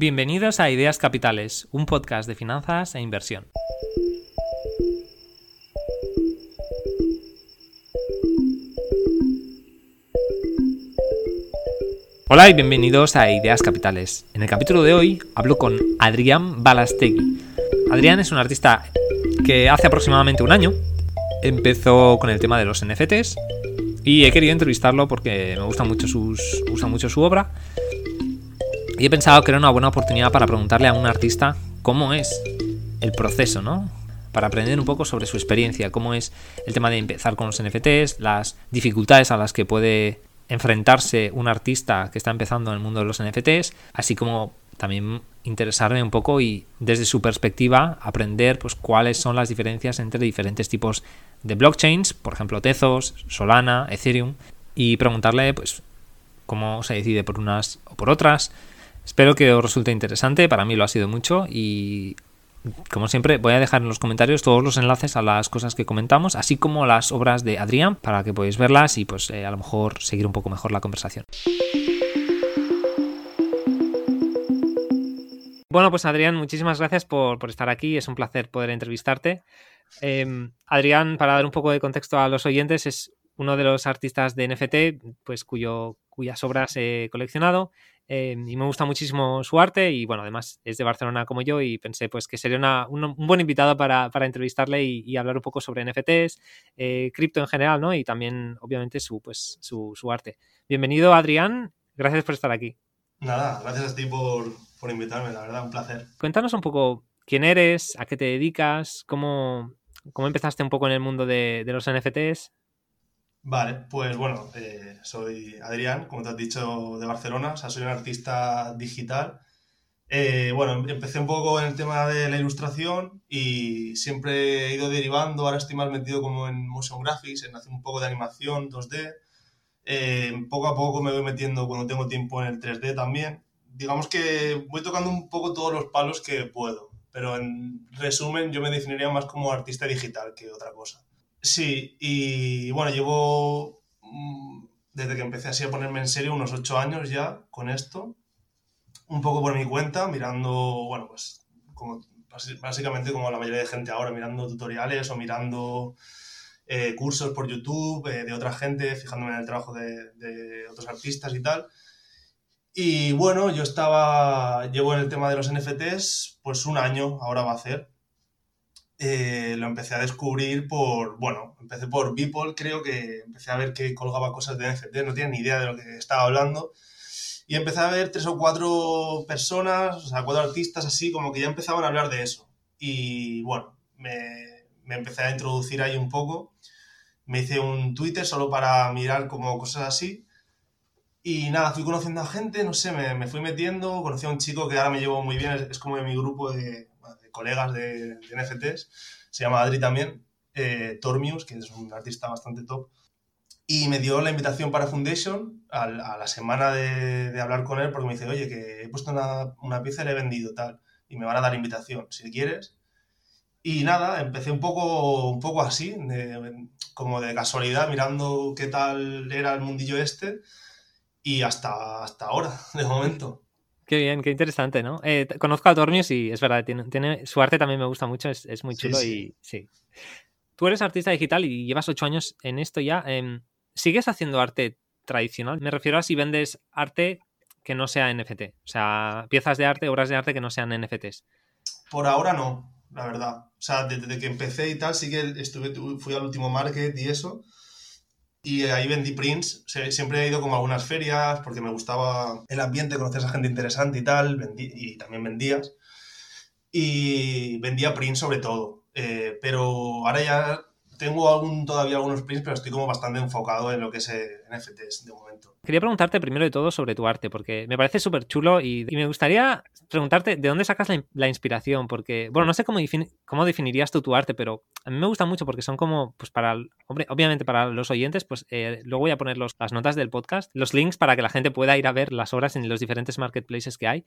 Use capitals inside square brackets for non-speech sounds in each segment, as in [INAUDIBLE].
Bienvenidos a Ideas Capitales, un podcast de finanzas e inversión. Hola y bienvenidos a Ideas Capitales. En el capítulo de hoy hablo con Adrián Balastegui. Adrián es un artista que hace aproximadamente un año empezó con el tema de los NFTs y he querido entrevistarlo porque me gusta mucho, sus, gusta mucho su obra y he pensado que era una buena oportunidad para preguntarle a un artista cómo es el proceso, ¿no? Para aprender un poco sobre su experiencia, cómo es el tema de empezar con los NFTs, las dificultades a las que puede enfrentarse un artista que está empezando en el mundo de los NFTs, así como también interesarme un poco y desde su perspectiva aprender pues cuáles son las diferencias entre diferentes tipos de blockchains, por ejemplo Tezos, Solana, Ethereum, y preguntarle pues cómo se decide por unas o por otras, Espero que os resulte interesante, para mí lo ha sido mucho y como siempre voy a dejar en los comentarios todos los enlaces a las cosas que comentamos, así como las obras de Adrián para que podáis verlas y pues eh, a lo mejor seguir un poco mejor la conversación. Bueno, pues Adrián, muchísimas gracias por, estar aquí. Es un placer poder entrevistarte. Em, Adrián, para dar un poco de contexto a los oyentes, es uno de los artistas de NFT, pues cuyo, cuyas obras he coleccionado. Eh, y me gusta muchísimo su arte y bueno, además es de Barcelona como yo y pensé pues que sería un, buen invitado para, entrevistarle y, hablar un poco sobre NFTs, eh, cripto en general, ¿no? Y también obviamente su, pues, su, arte. Bienvenido Adrián, gracias por estar aquí. Nada, gracias a ti por, invitarme, la verdad, un placer. Cuéntanos un poco quién eres, a qué te dedicas, cómo, cómo empezaste un poco en el mundo de, de los NFTs. Vale, pues bueno, eh, soy Adrián, como te has dicho, de Barcelona, o sea, soy un artista digital. Eh, bueno, empecé un poco en el tema de la ilustración y siempre he ido derivando, ahora estoy más metido como en motion graphics, en hacer un poco de animación 2D. Eh, poco a poco me voy metiendo cuando tengo tiempo en el 3D también. Digamos que voy tocando un poco todos los palos que puedo, pero en resumen yo me definiría más como artista digital que otra cosa. Sí, y bueno, llevo mm, desde que empecé así a ponerme en serio unos ocho años ya con esto, un poco por mi cuenta, mirando, bueno, pues como, básicamente como la mayoría de gente ahora, mirando tutoriales o mirando eh, cursos por YouTube eh, de otra gente, fijándome en el trabajo de, de, otros artistas y tal. Y bueno, yo estaba, llevo en el tema de los NFTs pues un año, ahora va a ser. Eh, lo empecé a descubrir por, bueno, empecé por Beeple, creo que empecé a ver que colgaba cosas de NFT, no tenía ni idea de lo que estaba hablando. Y empecé a ver tres o cuatro personas, o sea, cuatro artistas así, como que ya empezaban a hablar de eso. Y bueno, me, me empecé a introducir ahí un poco. Me hice un Twitter solo para mirar como cosas así. Y nada, fui conociendo a gente, no sé, me, me, fui metiendo, conocí a un chico que ahora me llevo muy bien, es como de mi grupo de, colegas de, NFTs, se llama Adri también, eh, Tormius, que es un artista bastante top, y me dio la invitación para Foundation a, la semana de, hablar con él porque me dice, oye, que he puesto una, una, pieza y la he vendido tal, y me van a dar invitación, si quieres. Y nada, empecé un poco, un poco así, como de casualidad, mirando qué tal era el mundillo este, y hasta, hasta ahora, de momento. Qué bien, qué interesante, ¿no? Eh, conozco a Tornius y es verdad, tiene, su arte también me gusta mucho, es, muy chulo y sí. Tú eres artista digital y llevas ocho años en esto ya. Em, ¿Sigues haciendo arte tradicional? Me refiero a si vendes arte que no sea NFT, o sea, piezas de arte, obras de arte que no sean NFTs. Por ahora no, la verdad. O sea, desde que empecé y tal, sí que estuve, fui al último market y eso, y ahí vendí prints. Siempre he ido como a algunas ferias porque me gustaba el ambiente, conocer a gente interesante y tal. Vendí, y también vendías. Y vendía prints sobre todo. Eh, pero ahora ya tengo algún, todavía algunos prints, pero estoy como bastante enfocado en lo que es eh, NFTs de momento. Quería preguntarte primero de todo sobre tu arte, porque me parece súper chulo y, me gustaría preguntarte de dónde sacas la, inspiración, porque, bueno, no sé cómo, cómo definirías tú tu arte, pero a mí me gusta mucho porque son como, pues para, hombre, obviamente para los oyentes, pues eh, luego voy a poner los, las notas del podcast, los links para que la gente pueda ir a ver las obras en los diferentes marketplaces que hay.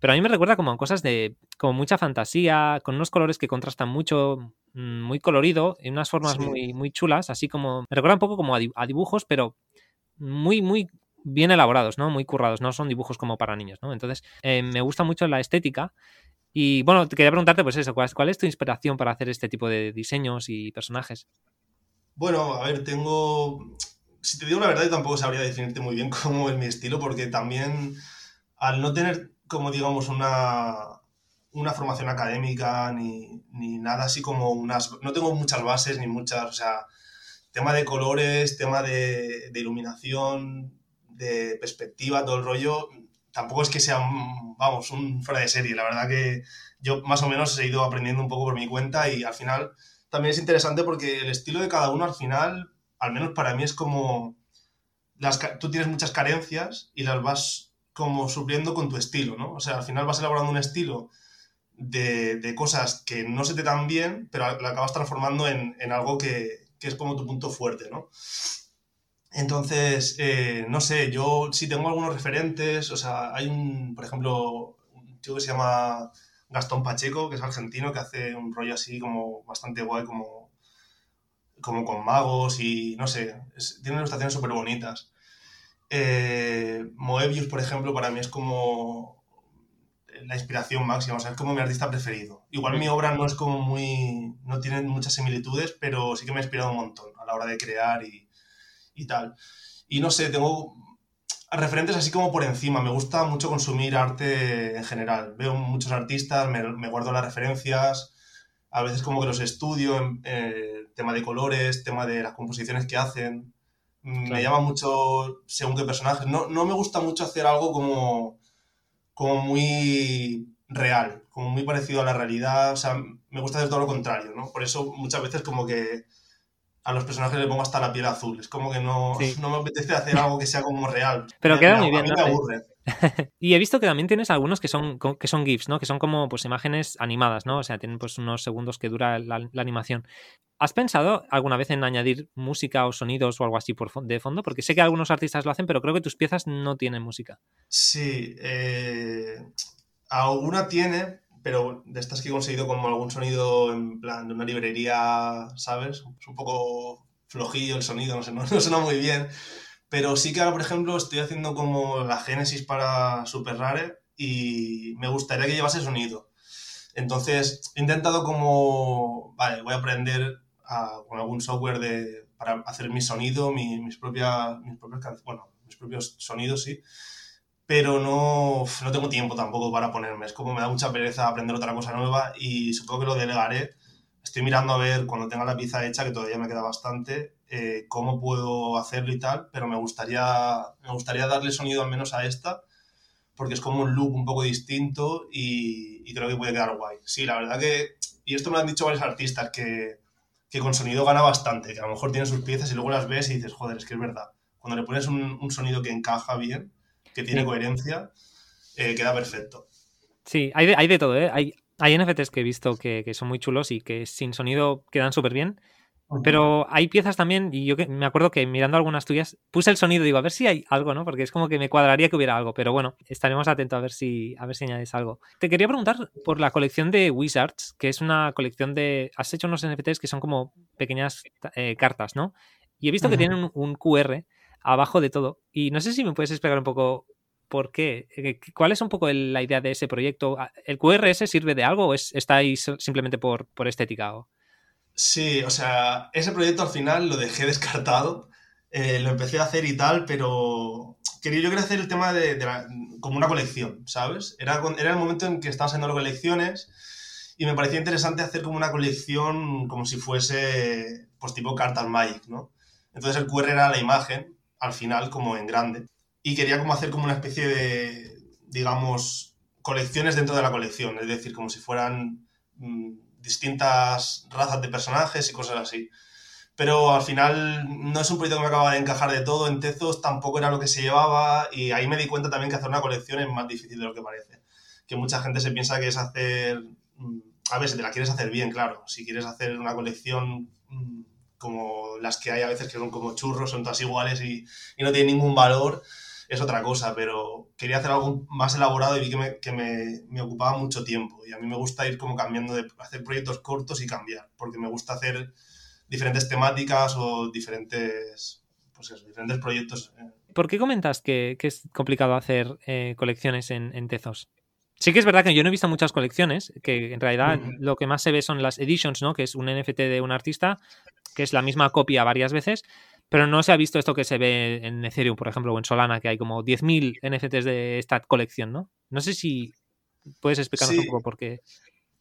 Pero a mí me recuerda como a cosas de, como mucha fantasía, con unos colores que contrastan mucho, mm, muy colorido, en unas formas muy, muy chulas, así como, me recuerda un poco como a dibujos, pero muy, muy bien elaborados, ¿no? Muy currados, no son dibujos como para niños, ¿no? Entonces, eh, me gusta mucho la estética. Y bueno, quería preguntarte, pues eso, ¿cuál, es tu inspiración para hacer este tipo de diseños y personajes? Bueno, a ver, tengo. Si te digo la verdad, yo tampoco sabría definirte muy bien [LAUGHS] cómo es mi estilo, porque también al no tener, como digamos, una, una formación académica ni, ni, nada así como unas... No tengo muchas bases ni muchas, o sea, tema de colores, tema de iluminación, de perspectiva, todo el rollo, tampoco es que sea, vamos, un fuera de serie. La verdad que yo más o menos he ido aprendiendo un poco por mi cuenta y al final también es interesante porque el estilo de cada uno al final, al menos para mí es como... Las, tú tienes muchas carencias y las vas como supliendo con tu estilo, ¿no? O sea, al final vas elaborando un estilo de, cosas que no se te dan bien, pero la acabas transformando en, algo que, es como tu punto fuerte, ¿no? Entonces, eh, no sé, yo sí tengo algunos referentes, o sea, hay un, por ejemplo, un chico que se llama Gastón Pacheco, que es argentino, que hace un rollo así como bastante guay, como, como con magos y no sé, tiene ilustraciones súper bonitas. Eh, Moebius, por ejemplo, para mí es como la inspiración máxima, o sea, es como mi artista preferido. Igual mi obra no es como muy, no tiene muchas similitudes, pero sí que me ha inspirado un montón a la hora de crear y, y tal. Y no sé, tengo referentes así como por encima, me gusta mucho consumir arte en general. Veo muchos artistas, me, me guardo las referencias, a veces como que los estudio, en, eh, tema de colores, tema de las composiciones que hacen. Me llama mucho según qué personajes. No, no me gusta mucho hacer algo como como muy real, como muy parecido a la realidad. O sea, me gusta hacer todo lo contrario, ¿no? Por eso muchas veces como que a los personajes les pongo hasta la piel azul. Es como que no, no me apetece hacer algo que sea como real. Pero queda muy bien. me aburre. [LAUGHS] y he visto que también tienes algunos que son, que son GIFs, ¿no? Que son como pues imágenes animadas, ¿no? O sea, tienen pues unos segundos que dura la, animación. ¿Has pensado alguna vez en añadir música o sonidos o algo así por, de fondo? Porque sé que algunos artistas lo hacen, pero creo que tus piezas no tienen música. Sí, eh, alguna tiene, pero de estas que he conseguido como algún sonido en plan de una librería, ¿sabes? Es un poco flojillo el sonido, no, sé, [LAUGHS] no, suena muy bien. Pero sí que ahora, por ejemplo, estoy haciendo como la génesis para Super Rare y me gustaría que llevase sonido. Entonces, he intentado como, vale, voy a aprender con algún software de, para hacer mi sonido, mis, propias, mis propias, bueno, mis propios sonidos, sí pero no, no tengo tiempo tampoco para ponerme. Es como me da mucha pereza aprender otra cosa nueva y supongo que lo delegaré. Estoy mirando a ver cuando tenga la pieza hecha, que todavía me queda bastante, eh, cómo puedo hacerlo y tal, pero me gustaría, me gustaría darle sonido al menos a esta, porque es como un look un poco distinto y, y creo que puede quedar guay. Sí, la verdad que, y esto me lo han dicho varios artistas, que, que con sonido gana bastante, que a lo mejor tiene sus piezas y luego las ves y dices, joder, es que es verdad. Cuando le pones un, un sonido que encaja bien, que tiene coherencia, eh, queda perfecto. Sí, hay de, hay de todo, ¿eh? Hay, hay NFTs que he visto que, son muy chulos y que sin sonido quedan súper bien. Pero hay piezas también, y yo me acuerdo que mirando algunas tuyas, puse el sonido y digo, a ver si hay algo, ¿no? Porque es como que me cuadraría que hubiera algo, pero bueno, estaremos atentos a ver si, a ver si añades algo. Te quería preguntar por la colección de Wizards, que es una colección de. Has hecho unos NFTs que son como pequeñas eh, cartas, ¿no? Y he visto que tienen un, QR abajo de todo. Y no sé si me puedes explicar un poco por qué. Eh, ¿Cuál es un poco la idea de ese proyecto? Ah, ¿El QRS sirve de algo o es, está ahí simplemente por, por estética? O... Sí, o sea, ese proyecto al final lo dejé [LAUGHS] descartado. Eh, lo empecé a hacer y tal, pero quería, yo quería hacer el tema de, como una colección, ¿sabes? Era, era el momento en que estaba haciendo las colecciones y me parecía interesante hacer como una colección como si fuese, pues tipo Cartas Magic, ¿no? Entonces el QR era la imagen al final como en grande. Y quería como hacer como una especie de, digamos, colecciones dentro de la colección, es decir, como si fueran mm, distintas razas de personajes y cosas así. Pero al final no es un proyecto que me acaba de encajar de todo, en Tezos tampoco era lo que se llevaba y ahí me di cuenta también que hacer una colección es más difícil de lo que parece. Que mucha gente se piensa que es hacer... Mm, a ver, si te la quieres hacer bien, claro. Si quieres hacer una colección mm, como las que hay a veces que son como churros, son todas iguales y, no tienen ningún valor, es otra cosa, pero quería hacer algo más elaborado y vi que, me, que me, me, ocupaba mucho tiempo y a mí me gusta ir como cambiando de hacer proyectos cortos y cambiar, porque me gusta hacer diferentes temáticas o diferentes, pues eso, diferentes proyectos ¿Por qué comentas que, es complicado hacer eh, colecciones en, Tezos? Sí que es verdad que yo no he visto muchas colecciones, que en realidad lo que más se ve son las editions, ¿no? Que es un NFT de un artista, que es la misma copia varias veces, pero no se ha visto esto que se ve en Ethereum, por ejemplo, o en Solana, que hay como 10.000 NFTs de esta colección, ¿no? No sé si puedes explicarnos un poco por qué.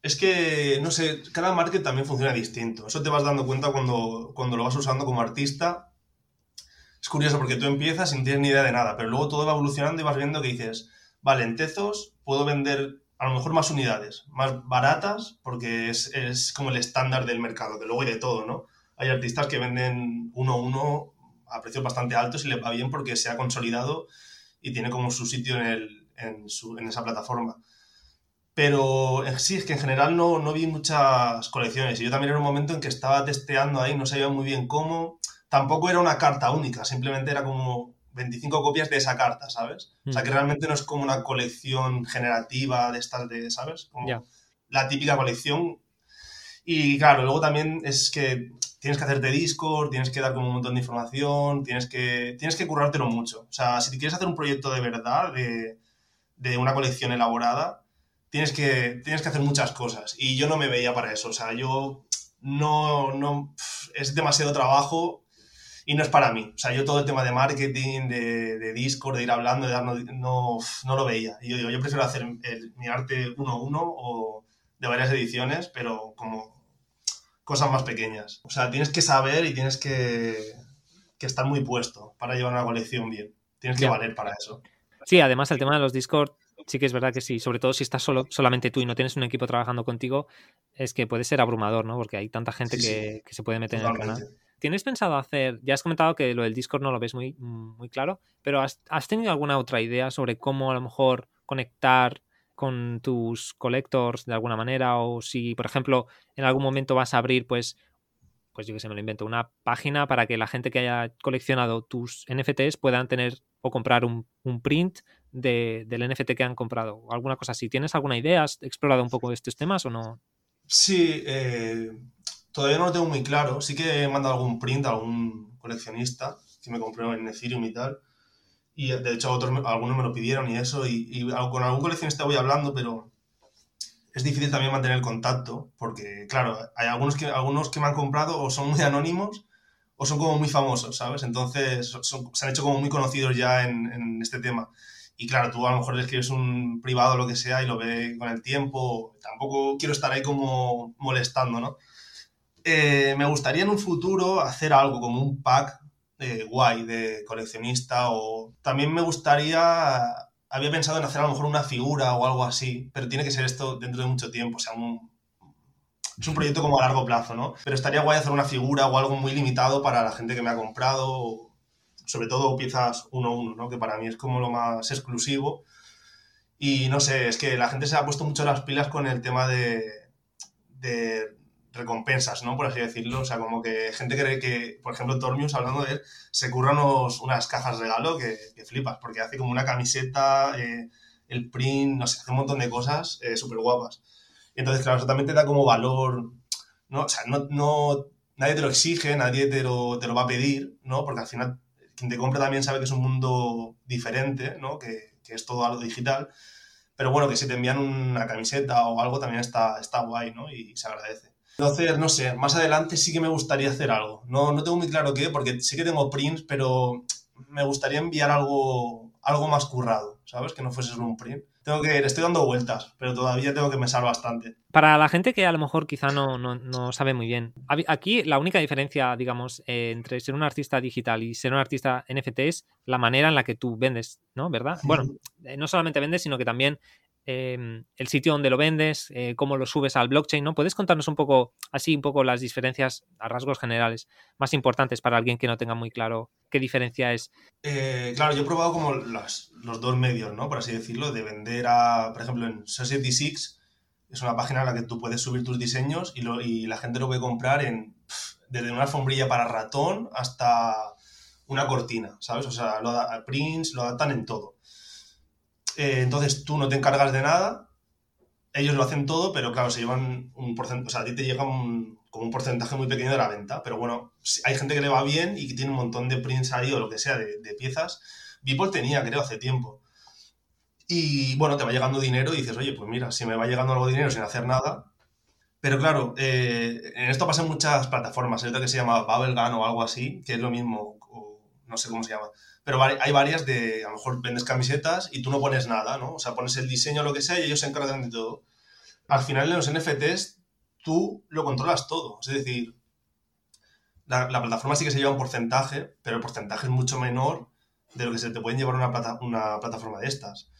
Es que, no sé, cada market también funciona distinto. Eso te vas dando cuenta cuando, cuando lo vas usando como artista. Es curioso porque tú empiezas sin tener ni idea de nada, pero luego todo va evolucionando y vas viendo que dices, vale, en Tezos puedo vender a lo mejor más unidades, más baratas, porque es, como el estándar del mercado, que luego hay de todo, ¿no? Hay artistas que venden uno a uno a precios bastante altos y le va bien porque se ha consolidado y tiene como su sitio en, el, en, su, en esa plataforma. Pero eh, sí, es que en general no, no vi muchas colecciones. Y yo también era un momento en que estaba testeando ahí, no sabía muy bien cómo. Tampoco era una carta única, simplemente era como 25 copias de esa carta, ¿sabes? O sea, que mm. realmente no es como una colección generativa de estas de, ¿sabes? Como la típica colección. Y claro, luego también es que tienes que hacerte Discord, tienes que dar como un montón de información, tienes que, tienes que currártelo mucho. O sea, si quieres hacer un proyecto de verdad, de, de una colección elaborada, tienes que, tienes que hacer muchas cosas. Y yo no me veía para eso. O sea, yo no, no, es demasiado trabajo y no es para mí. O sea, yo todo el tema de marketing, de, de Discord, de ir hablando, de dar, no, no, lo veía. Y yo digo, yo prefiero hacer mi arte uno a uno o de varias ediciones, pero como cosas más pequeñas. O sea, tienes que saber y tienes que, que estar muy puesto para llevar una colección bien. Tienes que valer para eso. Sí, además el tema de los Discord sí que es verdad que sí, sobre todo si estás solo, solamente tú y no tienes un equipo trabajando contigo, es que puede ser abrumador, ¿no? Porque hay tanta gente que, se puede meter en el canal. ¿Tienes pensado hacer, ya has comentado que lo del Discord no lo ves muy, muy claro, pero has, tenido alguna otra idea sobre cómo a lo mejor conectar con tus collectors de alguna manera o si, por ejemplo, en algún momento vas a abrir, pues, pues yo que sé, me lo invento, una página para que la gente que haya coleccionado tus NFTs puedan tener o comprar un, un print del NFT que han comprado o alguna cosa así. ¿Tienes alguna idea? ¿Has explorado un poco estos temas o no? Sí, eh, todavía no lo tengo muy claro. Sí que he mandado algún print a algún coleccionista que me compró en Ethereum y tal. Y de hecho otros, algunos me lo pidieron y eso. Y, con algún coleccionista voy hablando, pero es difícil también mantener el contacto porque, claro, hay algunos que, algunos que me han comprado o son muy anónimos o son como muy famosos, ¿sabes? Entonces se han hecho como muy conocidos ya en, en este tema. Y claro, tú a lo mejor le escribes un privado o lo que sea y lo ve con el tiempo. Tampoco quiero estar ahí como molestando, ¿no? Eh, me gustaría en un futuro hacer algo como un pack de guay de coleccionista o también me gustaría, había pensado en hacer a lo mejor una figura o algo así, pero tiene que ser esto dentro de mucho tiempo, o sea, es un proyecto como a largo plazo, ¿no? Pero estaría guay hacer una figura o algo muy limitado para la gente que me ha comprado sobre todo piezas uno a uno, ¿no? que para mí es como lo más exclusivo. Y no sé, es que la gente se ha puesto mucho las pilas con el tema de, de recompensas, ¿no? Por así decirlo. O sea, como que gente cree que, por ejemplo, Tormius, hablando de él, se curran unas cajas regalo que, que, flipas, porque hace como una camiseta, eh, el print, no sé, hace un montón de cosas eh, súper guapas. Entonces, claro, eso también te da como valor, ¿no? O sea, no, no, nadie te lo exige, nadie te lo, te lo va a pedir, ¿no? Porque al final quien te compra también sabe que es un mundo diferente, ¿no? Que, que, es todo algo digital. Pero bueno, que si te envían una camiseta o algo también está, está guay, ¿no? Y se agradece. Entonces, no sé, más adelante sí que me gustaría hacer algo. No, no tengo muy claro qué, porque sí que tengo prints, pero me gustaría enviar algo, algo más currado, ¿sabes? Que no fuese solo un print tengo que, estoy dando vueltas, pero todavía tengo que pensar bastante. Para la gente que a lo mejor quizá no, no, sabe muy bien, aquí la única diferencia, digamos, eh, entre ser un artista digital y ser un artista NFT es la manera en la que tú vendes, ¿no? ¿Verdad? Bueno, eh, no solamente vendes, sino que también Em, el sitio donde lo vendes, eh, cómo lo subes al blockchain, ¿no? ¿Puedes contarnos un poco, así, un poco las diferencias a rasgos generales más importantes para alguien que no tenga muy claro qué diferencia es? Eh, claro, yo he probado como los dos medios, ¿no? Por así decirlo, de vender a, por ejemplo, en Society6, es una página en la que tú puedes subir tus diseños y, la gente lo puede comprar en, desde una alfombrilla para ratón hasta una cortina, ¿sabes? O sea, lo da, prints lo adaptan en todo. Eh, entonces tú no te encargas de nada, ellos lo hacen todo, pero claro, se llevan un porcentaje, o sea, a ti te llega un, como un porcentaje muy pequeño de la venta. Pero bueno, hay gente que le va bien y que tiene un montón de prints ahí o lo que sea de, de piezas. Beeple tenía, creo, hace tiempo. Y bueno, te va llegando dinero y dices, oye, pues mira, si me va llegando algo dinero sin hacer nada. Pero claro, eh, en esto pasa en muchas plataformas. Hay otra que se llama Bubblegum o algo así, que es lo mismo, o no sé cómo se llama. Pero hay varias de, a lo mejor vendes camisetas y tú no pones nada, ¿no? O sea, pones el diseño o lo que sea y ellos se encargan de todo. Al final en los NFTs tú lo controlas todo. Es decir, la, plataforma sí que se lleva un porcentaje, pero el porcentaje es mucho menor de lo que se te pueden llevar una, una plataforma de estas.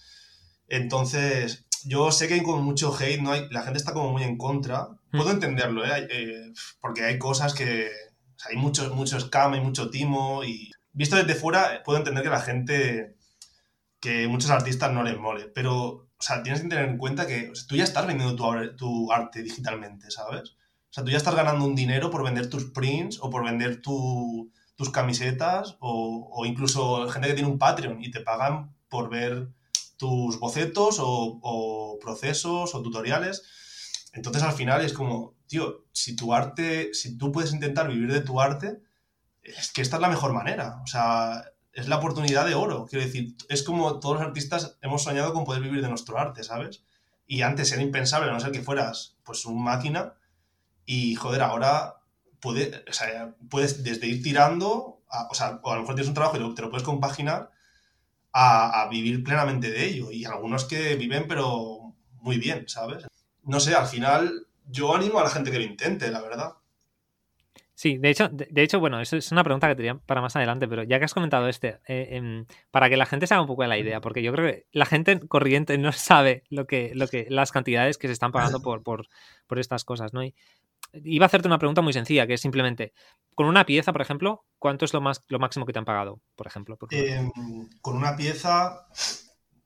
Entonces, yo sé que hay como mucho hate, ¿no? Hay, la gente está como muy en contra. Puedo mm. entenderlo, ¿eh? ¿eh? porque hay cosas que... hay mucho, mucho scam, hay mucho timo y... Visto desde fuera, puedo entender que la gente... que muchos artistas no les mole, pero, o sea, tienes que tener en cuenta que tú ya estás vendiendo tu, tu arte digitalmente, ¿sabes? O sea, tú ya estás ganando un dinero por vender tus prints o por vender tu, tus camisetas o, o incluso gente que tiene un Patreon y te pagan por ver tus bocetos o, procesos o tutoriales. Entonces al final es como, tío, si tu arte, si tú puedes intentar vivir de tu arte, es que esta es la mejor manera. O sea, es la oportunidad de oro. Quiero decir, es como todos los artistas hemos soñado con poder vivir de nuestro arte, ¿sabes? Y antes era impensable, a no ser que fueras pues un máquina. Y joder, ahora puede, puedes desde ir tirando, o sea, o a lo mejor tienes un trabajo y te lo puedes compaginar a, vivir plenamente de ello. Y algunos que viven, pero muy bien, ¿sabes? No sé, al final yo animo a la gente que lo intente, la verdad. Sí, de hecho, de, hecho, bueno, eso es una pregunta que tenía para más adelante, pero ya que has comentado este, eh, em, para que la gente se haga un poco de la idea, porque yo creo que la gente corriente no sabe lo que, lo que, las cantidades que se están pagando [LAUGHS] por, por, por estas cosas, ¿no? Y iba a hacerte una pregunta muy sencilla, que es simplemente, con una pieza, por ejemplo, ¿cuánto es lo, más, lo máximo que te han pagado, por ejemplo? Em, con una pieza,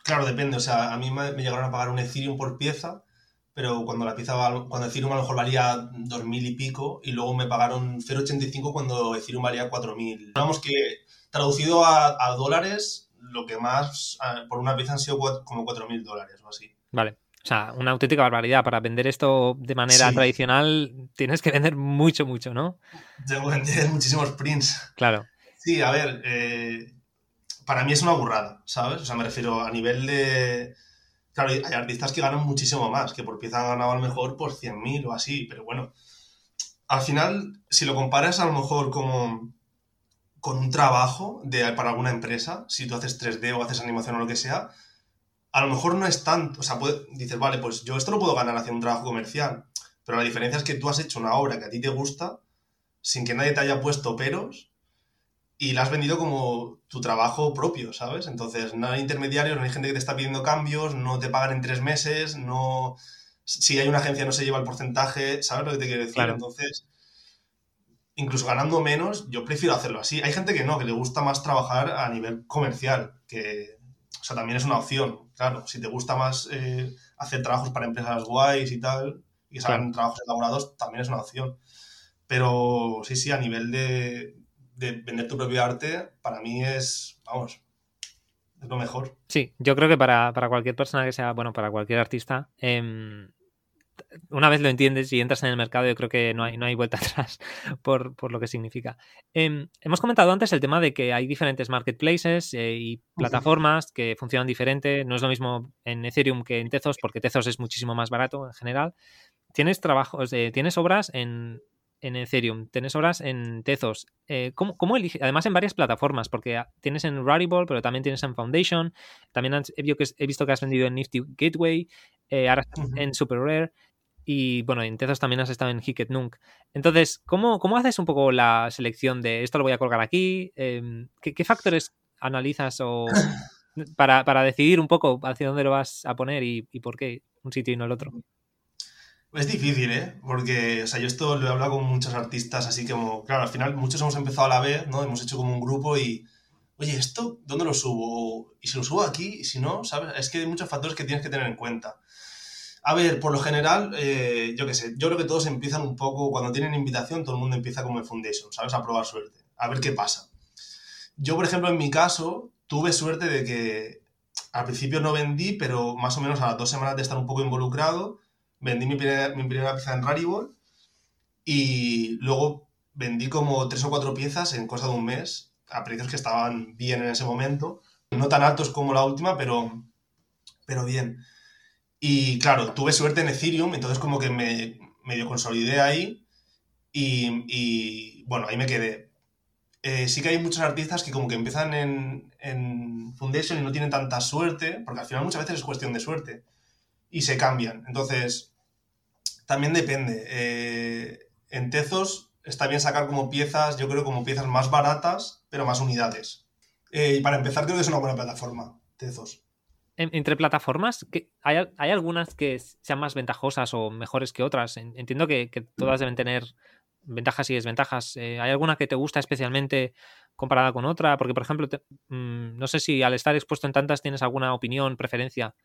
claro, depende. O sea, a mí me, llegaron a pagar un Ethereum por pieza, pero cuando la pieza, cuando Ethereum a lo mejor valía 2.000 y pico, y luego me pagaron 0.85 cuando Ethereum valía 4.000. Digamos que traducido a, dólares, lo que más por una pieza han sido como 4.000 dólares o así. Vale. O sea, una auténtica barbaridad. Para vender esto de manera tradicional tienes que vender mucho, mucho, ¿no? Tengo que vender muchísimos prints. Claro. Sí, a ver, eh, para mí es una burrada, ¿sabes? O sea, me refiero a nivel de... Claro, hay artistas que ganan muchísimo más, que por pieza han ganado a lo mejor por 100.000 o así, pero bueno, al final, si lo comparas a lo mejor como con un trabajo de, para alguna empresa, si tú haces 3D o haces animación o lo que sea, a lo mejor no es tanto, o sea, dices, vale, pues yo esto lo puedo ganar haciendo un trabajo comercial, pero la diferencia es que tú has hecho una obra que a ti te gusta sin que nadie te haya puesto peros y la has vendido como tu trabajo propio, ¿sabes? Entonces, no hay intermediarios, no hay gente que te está pidiendo cambios, no te pagan en tres meses, no... Si hay una agencia no se lleva el porcentaje, ¿sabes lo que te quiero decir? Entonces, incluso ganando menos, yo prefiero hacerlo así. Hay gente que no, que le gusta más trabajar a nivel comercial, que, o sea, también es una opción, claro. Si te gusta más eh, hacer trabajos para empresas guays y tal, y que trabajos elaborados, también es una opción. Pero sí, sí, a nivel de, vender tu propio arte, para mí es, vamos, es lo mejor. Sí, yo creo que para, cualquier persona que sea, bueno, para cualquier artista, eh, una vez lo entiendes y entras en el mercado, yo creo que no hay, no hay vuelta [LAUGHS] atrás por, lo que significa. Em, hemos comentado antes el tema de que hay diferentes marketplaces eh, y plataformas que funcionan diferente. No es lo mismo en Ethereum que en Tezos, porque Tezos es muchísimo más barato en general. Tienes trabajos, tienes obras en, Ethereum, tienes obras en Tezos. Eh, ¿cómo, eliges? Además en varias plataformas, porque tienes en Rarible, pero también tienes en Foundation. También he, visto que has vendido en Nifty Gateway. Eh, ahora en Super Rare. Y bueno, en Tezos también has estado en Hicket Nunc. Entonces, ¿cómo, ¿cómo, haces un poco la selección de esto lo voy a colgar aquí? Em, ¿qué, factores analizas o [COUGHS] para, para, decidir un poco hacia dónde lo vas a poner y, y, por qué un sitio y no el otro? Es difícil, ¿eh? Porque, o sea, yo esto lo he hablado con muchos artistas, así como, claro, al final muchos hemos empezado a la vez, ¿no? Hemos hecho como un grupo y, oye, ¿esto dónde lo subo? Y si lo subo aquí, y si no, ¿sabes? Es que hay muchos factores que tienes que tener en cuenta. A ver, por lo general, eh, yo qué sé, yo creo que todos empiezan un poco, cuando tienen invitación, todo el mundo empieza como el Foundation, ¿sabes? A probar suerte, a ver qué pasa. Yo, por ejemplo, en mi caso, tuve suerte de que al principio no vendí, pero más o menos a las dos semanas de estar un poco involucrado, vendí mi primera, mi primera pieza en Rarible y luego vendí como tres o cuatro piezas en cosa de un mes a precios que estaban bien en ese momento. No tan altos como la última, pero, pero bien. Y claro, tuve suerte en Ethereum, entonces como que me medio consolidé ahí y, y bueno, ahí me quedé. Eh, sí que hay muchos artistas que como que empiezan en, en, Foundation y no tienen tanta suerte, porque al final muchas veces es cuestión de suerte, y se cambian. Entonces, también depende. Eh, en Tezos está bien sacar como piezas, yo creo como piezas más baratas, pero más unidades. Eh, y para empezar creo que es una buena plataforma, Tezos. Entre plataformas, ¿hay, ¿hay, algunas que sean más ventajosas o mejores que otras? Entiendo que, que todas deben tener ventajas y desventajas. Eh, ¿Hay alguna que te gusta especialmente comparada con otra? Porque, por ejemplo, mm, no sé si al estar expuesto en tantas tienes alguna opinión, preferencia.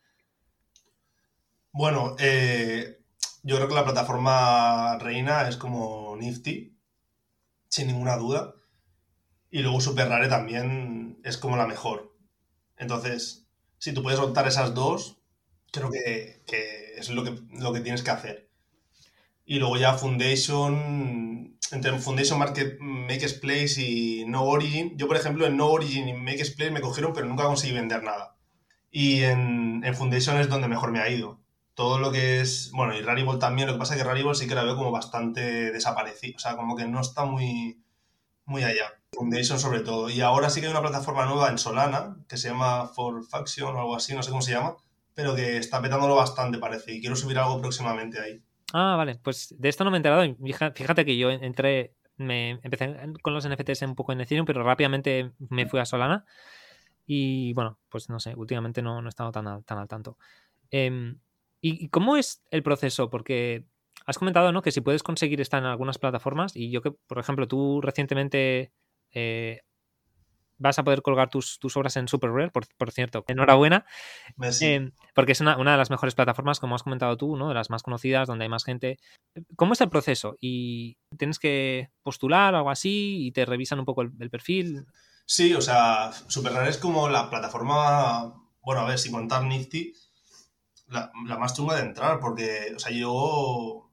Bueno, eh, yo creo que la plataforma reina es como Nifty, sin ninguna duda. Y luego Super Rare también es como la mejor. Entonces, si tú puedes optar esas dos, creo que, que es lo que, lo que tienes que hacer. Y luego ya Foundation, entre Foundation Market Makes Place y No Origin. Yo, por ejemplo, en No Origin y Makes Place me cogieron, pero nunca conseguí vender nada. Y en, en Foundation es donde mejor me ha ido. Todo lo que es. Bueno, y Rarible también. Lo que pasa es que Rarible sí que la veo como bastante desaparecida. O sea, como que no está muy, muy allá. Foundation sobre todo. Y ahora sí que hay una plataforma nueva en Solana que se llama For Faction o algo así, no sé cómo se llama, pero que está petándolo bastante, parece. Y quiero subir algo próximamente ahí. Ah, vale, pues de esto no me he enterado. Fíjate que yo entré, me empecé con los NFTs un poco en Ethereum, pero rápidamente me fui a Solana. Y bueno, pues no sé, últimamente no, no he estado tan, tan al tanto. Em, ¿Y cómo es el proceso? Porque has comentado, ¿no? Que si puedes conseguir estar en algunas plataformas, y yo que, por ejemplo, tú recientemente eh, vas a poder colgar tus, obras en Super Rare, por, cierto. Enhorabuena. Eh, porque es una, de las mejores plataformas, como has comentado tú, ¿no? De las más conocidas, donde hay más gente. ¿Cómo es el proceso? ¿Y tienes que postular o algo así y te revisan un poco el, perfil? Sí, o sea, Super Rare es como la plataforma, bueno, a ver, si contar Nifty, la, más chunga de entrar, porque, o sea, yo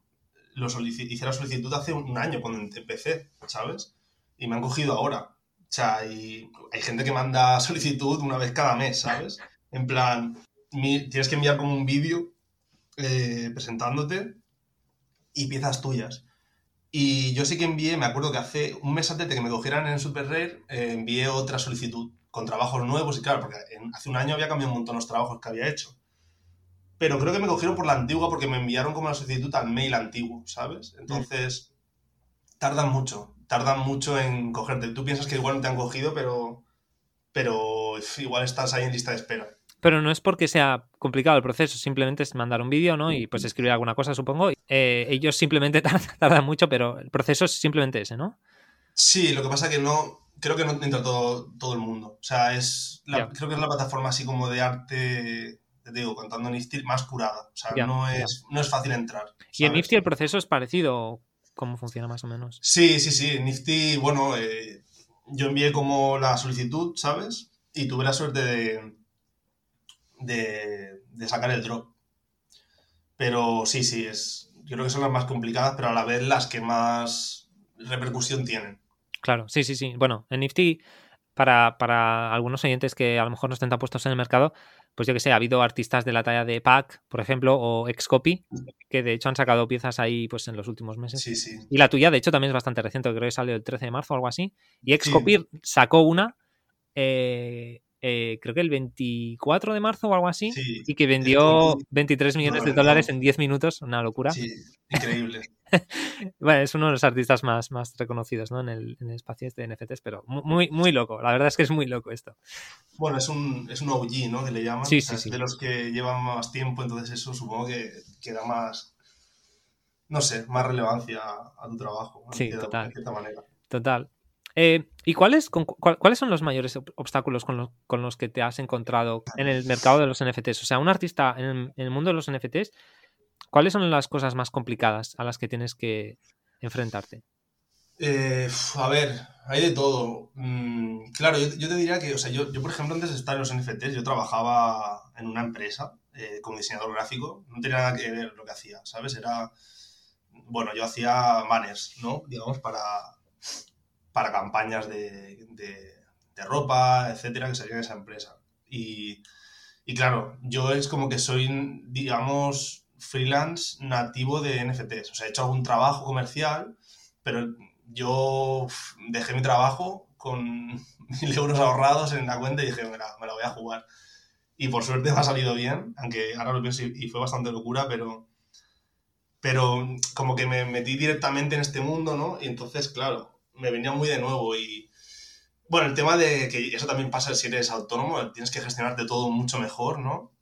hice la solicitud hace un año cuando empecé, ¿sabes? Y me han cogido ahora. O sea, hay, hay gente que manda [LAUGHS] solicitud una vez cada mes, ¿sabes? En plan, tienes que enviar como un vídeo eh, presentándote y piezas tuyas. Y yo sí que envié, me acuerdo que hace un mes antes de que me cogieran en Super Rare, eh, envié otra solicitud con trabajos nuevos y claro, porque hace un año había cambiado un montón los trabajos que había hecho. Pero creo que me cogieron por la antigua porque me enviaron como la solicitud al mail antiguo, ¿sabes? Entonces, tardan mucho tardan mucho en cogerte. Tú piensas que igual no te han cogido, pero, pero igual estás ahí en lista de espera. Pero no es porque sea complicado el proceso, simplemente es mandar un vídeo, ¿no? Y pues escribir alguna cosa, supongo. Eh, ellos simplemente [LAUGHS] tardan, mucho, pero el proceso es simplemente ese, ¿no? Sí, lo que pasa que no. Creo que no entra todo, todo el mundo. O sea, es. creo que es la plataforma así como de arte te digo, contando Nifty, más curada. O sea, no, es, no es fácil entrar. ¿Y en Nifty el proceso es parecido? cómo funciona más o menos. Sí, sí, sí. Nifty, bueno, eh, yo envié como la solicitud, ¿sabes? Y tuve la suerte de, de, sacar el drop. Pero sí, sí, es, yo creo que son las más complicadas, pero a la vez las que más repercusión tienen. Claro, sí, sí, sí. Bueno, en Nifty, para, para algunos oyentes que a lo mejor no estén tan puestos en el mercado, pues yo que sé, ha habido artistas de la talla de Pac, por ejemplo, o Excopy, que de hecho han sacado piezas ahí pues en los últimos meses. Sí, sí. Y la tuya, de hecho, también es bastante reciente, creo que salió el 13 de marzo o algo así. Y Excopy sacó una eh, eh, creo que el 24 de marzo o algo así, y que vendió 23 millones de dólares en 10 minutos, una locura. Sí, increíble. [LAUGHS] bueno, es uno de los artistas más, más reconocidos ¿no? en, el, en el espacio este de NFTs, pero muy, muy loco, la verdad es que es muy loco esto. Bueno, es un, es un OG, ¿no? Que le llaman, sí, sí, sí. de los que llevan más tiempo, entonces eso supongo que, que da más, no sé, más relevancia a, tu trabajo. Sí, total. De cierta manera. Total. Eh, ¿Y cuáles, cuáles son los mayores obstáculos con, los que te has encontrado en el mercado de los NFTs? O sea, un artista en el, mundo de los NFTs, ¿cuáles son las cosas más complicadas a las que tienes que enfrentarte? Eh, a ver, hay de todo. Mm, claro, yo, te diría que, o sea, yo, por ejemplo, antes de estar en los NFTs, yo trabajaba en una empresa eh, como diseñador gráfico. No tenía nada que ver lo que hacía, ¿sabes? Era bueno, yo hacía banners, ¿no? Digamos, para, para campañas de, de, ropa, etcétera, que salían de esa empresa. Y, y claro, yo es como que soy, digamos, freelance nativo de NFTs. O sea, he hecho algún trabajo comercial, pero yo dejé mi trabajo con [LAUGHS] mil euros ahorrados en la cuenta y dije, me la, me la voy a jugar. Y por suerte me ha salido bien, aunque ahora lo pienso y fue bastante locura, pero, pero como que me metí directamente en este mundo, ¿no? Y entonces, claro, me venía muy de nuevo y... Bueno, el tema de que eso también pasa si eres autónomo, tienes que gestionarte todo mucho mejor, ¿no?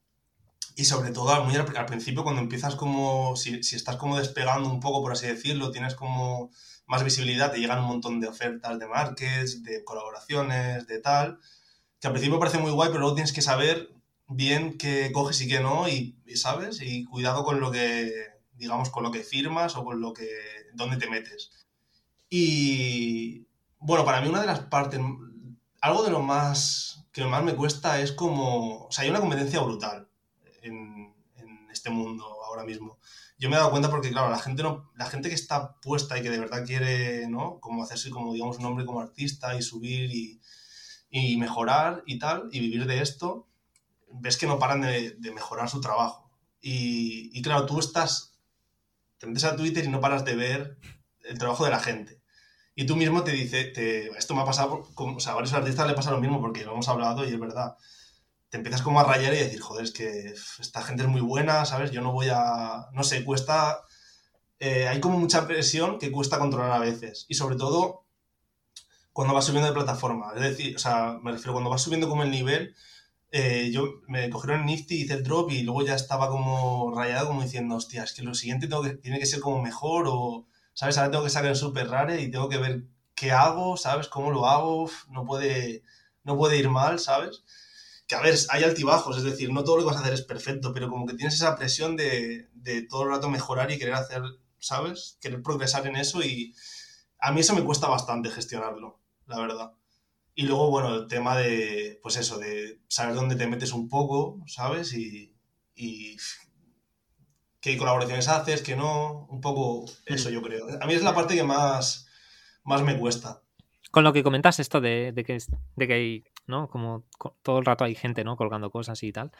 Y sobre todo muy al, principio cuando empiezas como, si, si, estás como despegando un poco, por así decirlo, tienes como más visibilidad, te llegan un montón de ofertas de markets, de colaboraciones, de tal, que al principio parece muy guay, pero luego tienes que saber bien qué coges y qué no, y, ¿sabes? Y cuidado con lo que, digamos, con lo que firmas o con lo que, dónde te metes. Y, bueno, para mí una de las partes, algo de lo más, que más me cuesta es como, o sea, hay una competencia brutal en, en este mundo ahora mismo. Yo me he dado cuenta porque, claro, la gente, no, la gente que está puesta y que de verdad quiere, ¿no? Como hacerse, como, digamos, un hombre como artista y subir y, y mejorar y tal, y vivir de esto, ves que no paran de, de mejorar su trabajo. Y, y, claro, tú estás, te metes a Twitter y no paras de ver el trabajo de la gente. Y tú mismo te dices, te, esto me ha pasado, o sea, a varios artistas le pasa lo mismo porque lo hemos hablado y es verdad te empiezas como a rayar y decir, joder, es que esta gente es muy buena, ¿sabes? Yo no voy a, no sé, cuesta, eh, hay como mucha presión que cuesta controlar a veces. Y sobre todo cuando vas subiendo de plataforma. Es decir, o sea, me refiero, cuando vas subiendo como el nivel, eh, yo me cogieron Nifty, hice el drop y luego ya estaba como rayado, como diciendo, hostia, es que lo siguiente tiene que ser como mejor o, ¿sabes? Ahora tengo que sacar el super rare y tengo que ver qué hago, ¿sabes? ¿Cómo lo hago? No puede, no puede ir mal, ¿sabes? que a ver, hay altibajos, es decir, no todo lo que vas a hacer es perfecto, pero como que tienes esa presión de, de todo el rato mejorar y querer hacer, ¿sabes? Querer progresar en eso y a mí eso me cuesta bastante gestionarlo, la verdad. Y luego, bueno, el tema de, pues eso, de saber dónde te metes un poco, ¿sabes? Y, y qué colaboraciones haces, qué no, un poco eso yo creo. A mí es la parte que más, más me cuesta. Con lo que comentas esto de, de que, de que hay ¿no? Como todo el rato hay gente, ¿no? Colgando cosas y tal.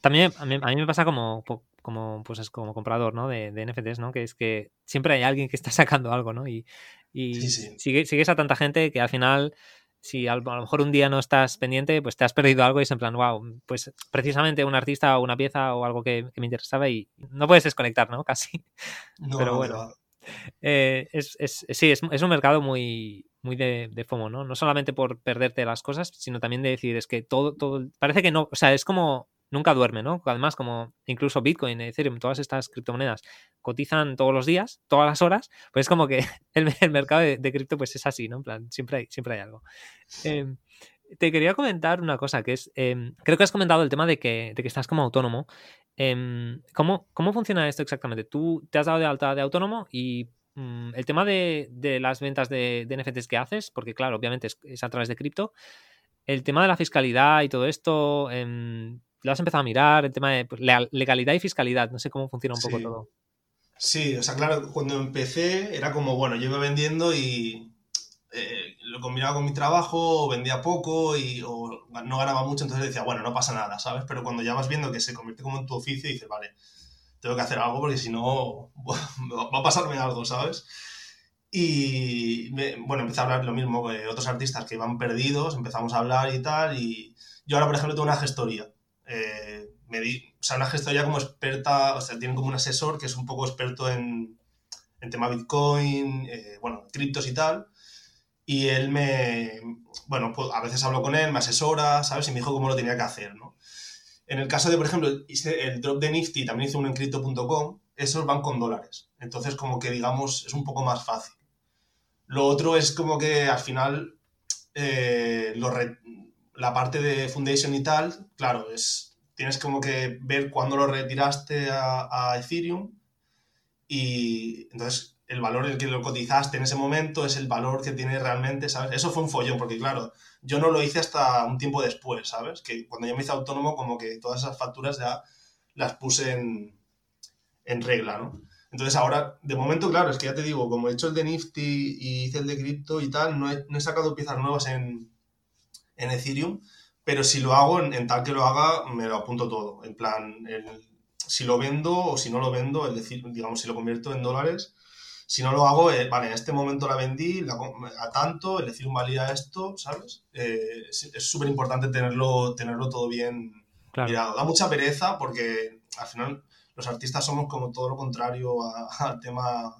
También a mí, me pasa como, como, pues es como comprador, ¿no? De, NFTs, ¿no? Que es que siempre hay alguien que está [LAUGHS] sacando algo, ¿no? Y, y sigues a tanta gente que al final, si a, lo mejor un día no estás pendiente, pues te has perdido algo y es en plan, wow, pues precisamente un artista o una pieza o algo que, me interesaba y no puedes desconectar, ¿no? [LAUGHS] Casi. Pero bueno. Eh, es, es, sí, es, es, un mercado muy, muy de, de, FOMO, ¿no? No solamente por perderte las cosas, sino también de decir, es que todo, todo, parece que no, o sea, es como, nunca duerme, ¿no? Además, como incluso Bitcoin, Ethereum, todas estas criptomonedas cotizan todos los días, todas las horas, pues es como que [LAUGHS] el, el mercado de, de, cripto pues es así, ¿no? En plan, siempre hay, siempre hay algo. Eh, te quería comentar una cosa, que es, eh, creo que has comentado el tema de que, de que estás como autónomo. Eh, ¿cómo, ¿Cómo funciona esto exactamente? Tú te has dado de alta de autónomo y Mm, el tema de, las ventas de, NFTs que haces, porque claro, obviamente es, a través de cripto, el tema de la fiscalidad y todo esto, em, lo has empezado a mirar, el tema de pues, legalidad y fiscalidad, no sé cómo funciona un poco todo. Sí, o sea, claro, cuando empecé era como, bueno, yo iba vendiendo y eh, lo combinaba con mi trabajo, vendía poco y o no ganaba mucho, entonces decía, bueno, no pasa nada, ¿sabes? Pero cuando ya vas viendo que se convierte como en tu oficio, dices, vale, tengo que hacer algo porque si no [LAUGHS] va a pasarme algo, ¿sabes? Y bueno, empecé a hablar lo mismo de otros artistas que iban perdidos, empezamos a hablar y tal, y yo ahora, por ejemplo, tengo una gestoría. Eh, me di, o sea, una gestoría como experta, o sea, tienen como un asesor que es un poco experto en, en tema Bitcoin, eh, bueno, criptos y tal, y él me, bueno, pues a veces hablo con él, me asesora, ¿sabes? Y me dijo cómo lo tenía que hacer, ¿no? En el caso de, por ejemplo, el drop de Nifty, también hice un en Crypto.com, esos van con dólares. Entonces, como que, digamos, es un poco más fácil. Lo otro es como que al final eh, la parte de Foundation y tal, claro, es, tienes como que ver cuándo lo retiraste a, a Ethereum y entonces el valor en el que lo cotizaste en ese momento es el valor que tiene realmente, ¿sabes? Eso fue un follón, porque claro, yo no lo hice hasta un tiempo después, ¿sabes? Que cuando yo me hice autónomo, como que todas esas facturas ya las puse en, en regla, ¿no? Entonces ahora, de momento, claro, es que ya te digo, como he hecho el de Nifty y hice el de cripto y tal, no he, sacado piezas nuevas en, en, Ethereum, pero si lo hago, en, tal que lo haga, me lo apunto todo. En plan, si lo vendo o si no lo vendo, es decir, digamos, si lo convierto en dólares, si no lo hago, eh, vale, en este momento la vendí a tanto, el Ethereum valía esto, ¿sabes? Eh, es súper importante tenerlo, tenerlo todo bien mirado. Da mucha pereza porque al final los artistas somos como todo lo contrario al tema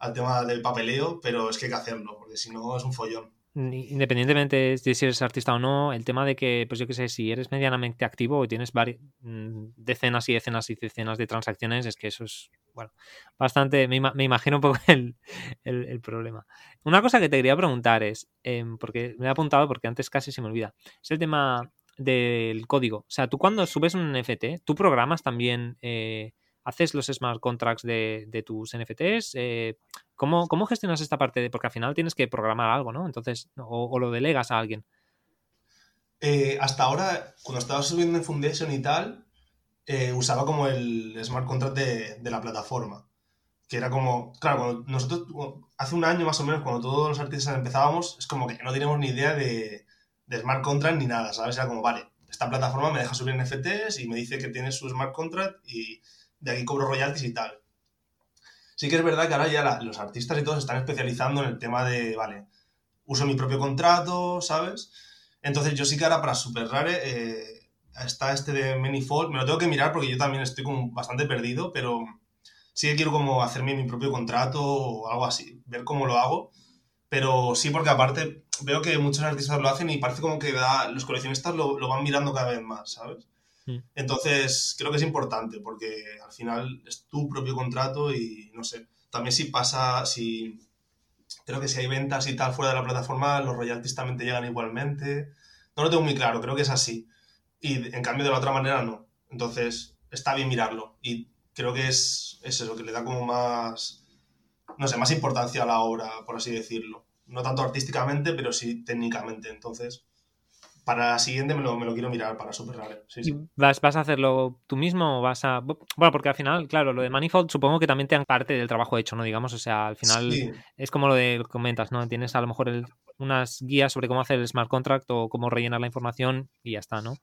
al tema del papeleo, pero es que hay que hacerlo, porque si no es un follón. Independientemente de si eres artista o no, el tema de que, pues yo qué sé, si eres medianamente activo y tienes mm, decenas y decenas y decenas de transacciones, es que eso es, bueno, bastante, me, imagino un poco [LAUGHS] el, problema. Una cosa que te quería preguntar es, em, porque me he apuntado porque antes casi se me olvida, es el tema del código. O sea, tú cuando subes un NFT, tú programas también, eh, haces los smart contracts de, tus NFTs. Eh, ¿cómo, gestionas esta parte? De, porque al final tienes que programar algo, ¿no? Entonces, o, lo delegas a alguien. Eh, hasta ahora, cuando estaba subiendo en Foundation y tal, usaba como el smart contract de, la plataforma. Que era como, claro, nosotros hace un año más o menos, cuando todos los artistas empezábamos, es como que no teníamos ni idea de, de smart contract ni nada, ¿sabes? Era como, vale, esta plataforma me deja subir NFTs y me dice que tiene su smart contract y de aquí cobro royalties y tal. Sí que es verdad que ahora ya los artistas y todos están especializando en el tema de, vale, uso mi propio contrato, ¿sabes? Entonces yo sí que ahora para Super Rare eh, está este de Manifold, me lo tengo que mirar porque yo también estoy como bastante perdido, pero sí que quiero como hacerme mi propio contrato o algo así, ver cómo lo hago pero sí, porque aparte veo que muchos artistas lo hacen y parece como que los coleccionistas lo, van mirando cada vez más, ¿sabes? Mm. Entonces, creo que es importante porque al final es tu propio contrato y no sé. También si pasa, si. Creo que si hay ventas y tal fuera de la plataforma, los royalties también te llegan igualmente. No lo tengo muy claro, creo que es así. Y en cambio, de la otra manera, no. Entonces, está bien mirarlo. Y creo que es, es eso, que le da como más no sé, más importancia a la obra, por así decirlo. No tanto artísticamente, pero sí técnicamente. Entonces, para la siguiente me lo, me lo quiero mirar para Super Rare. ¿Vas, ¿Vas a hacerlo tú mismo o vas a...? Bueno, porque al final, claro, lo de Manifold supongo que también te dan parte del trabajo hecho, ¿no? Digamos, o sea, al final es como lo de comentas, ¿no? Tienes a lo mejor unas guías sobre cómo hacer el smart contract o cómo rellenar la información y ya está, ¿no?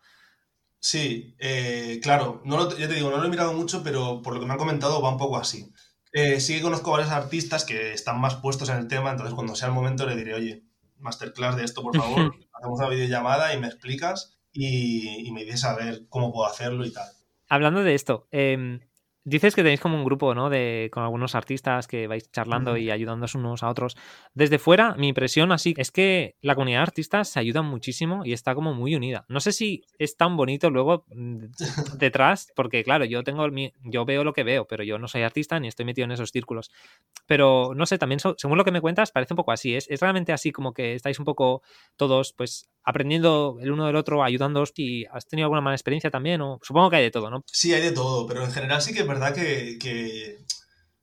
Sí, eh, claro, no ya te digo, no lo he mirado mucho, pero por lo que me han comentado va un poco así. Eh, sí que conozco varios artistas que están más puestos en el tema, entonces cuando sea el momento le diré, oye, masterclass de esto, por [LAUGHS] favor, hacemos una videollamada y me explicas y, y me dices a ver cómo puedo hacerlo y tal. Hablando de esto, eh, Dices que tenéis como un grupo, ¿no? De, con algunos artistas que vais charlando y ayudándoos unos a otros. Desde fuera, mi impresión así es que la comunidad de artistas se ayuda muchísimo y está como muy unida. No sé si es tan bonito luego mm, [LAUGHS] detrás, porque claro, yo tengo mi, yo veo lo que veo, pero yo no soy artista ni estoy metido en esos círculos. Pero no sé, también según lo que me cuentas, parece un poco así. ¿Es, es realmente así como que estáis un poco todos, pues, aprendiendo el uno del otro, ayudándoos y has tenido alguna mala experiencia también, o supongo que hay de todo, ¿no? Sí, hay de todo, pero en general sí que es verdad que,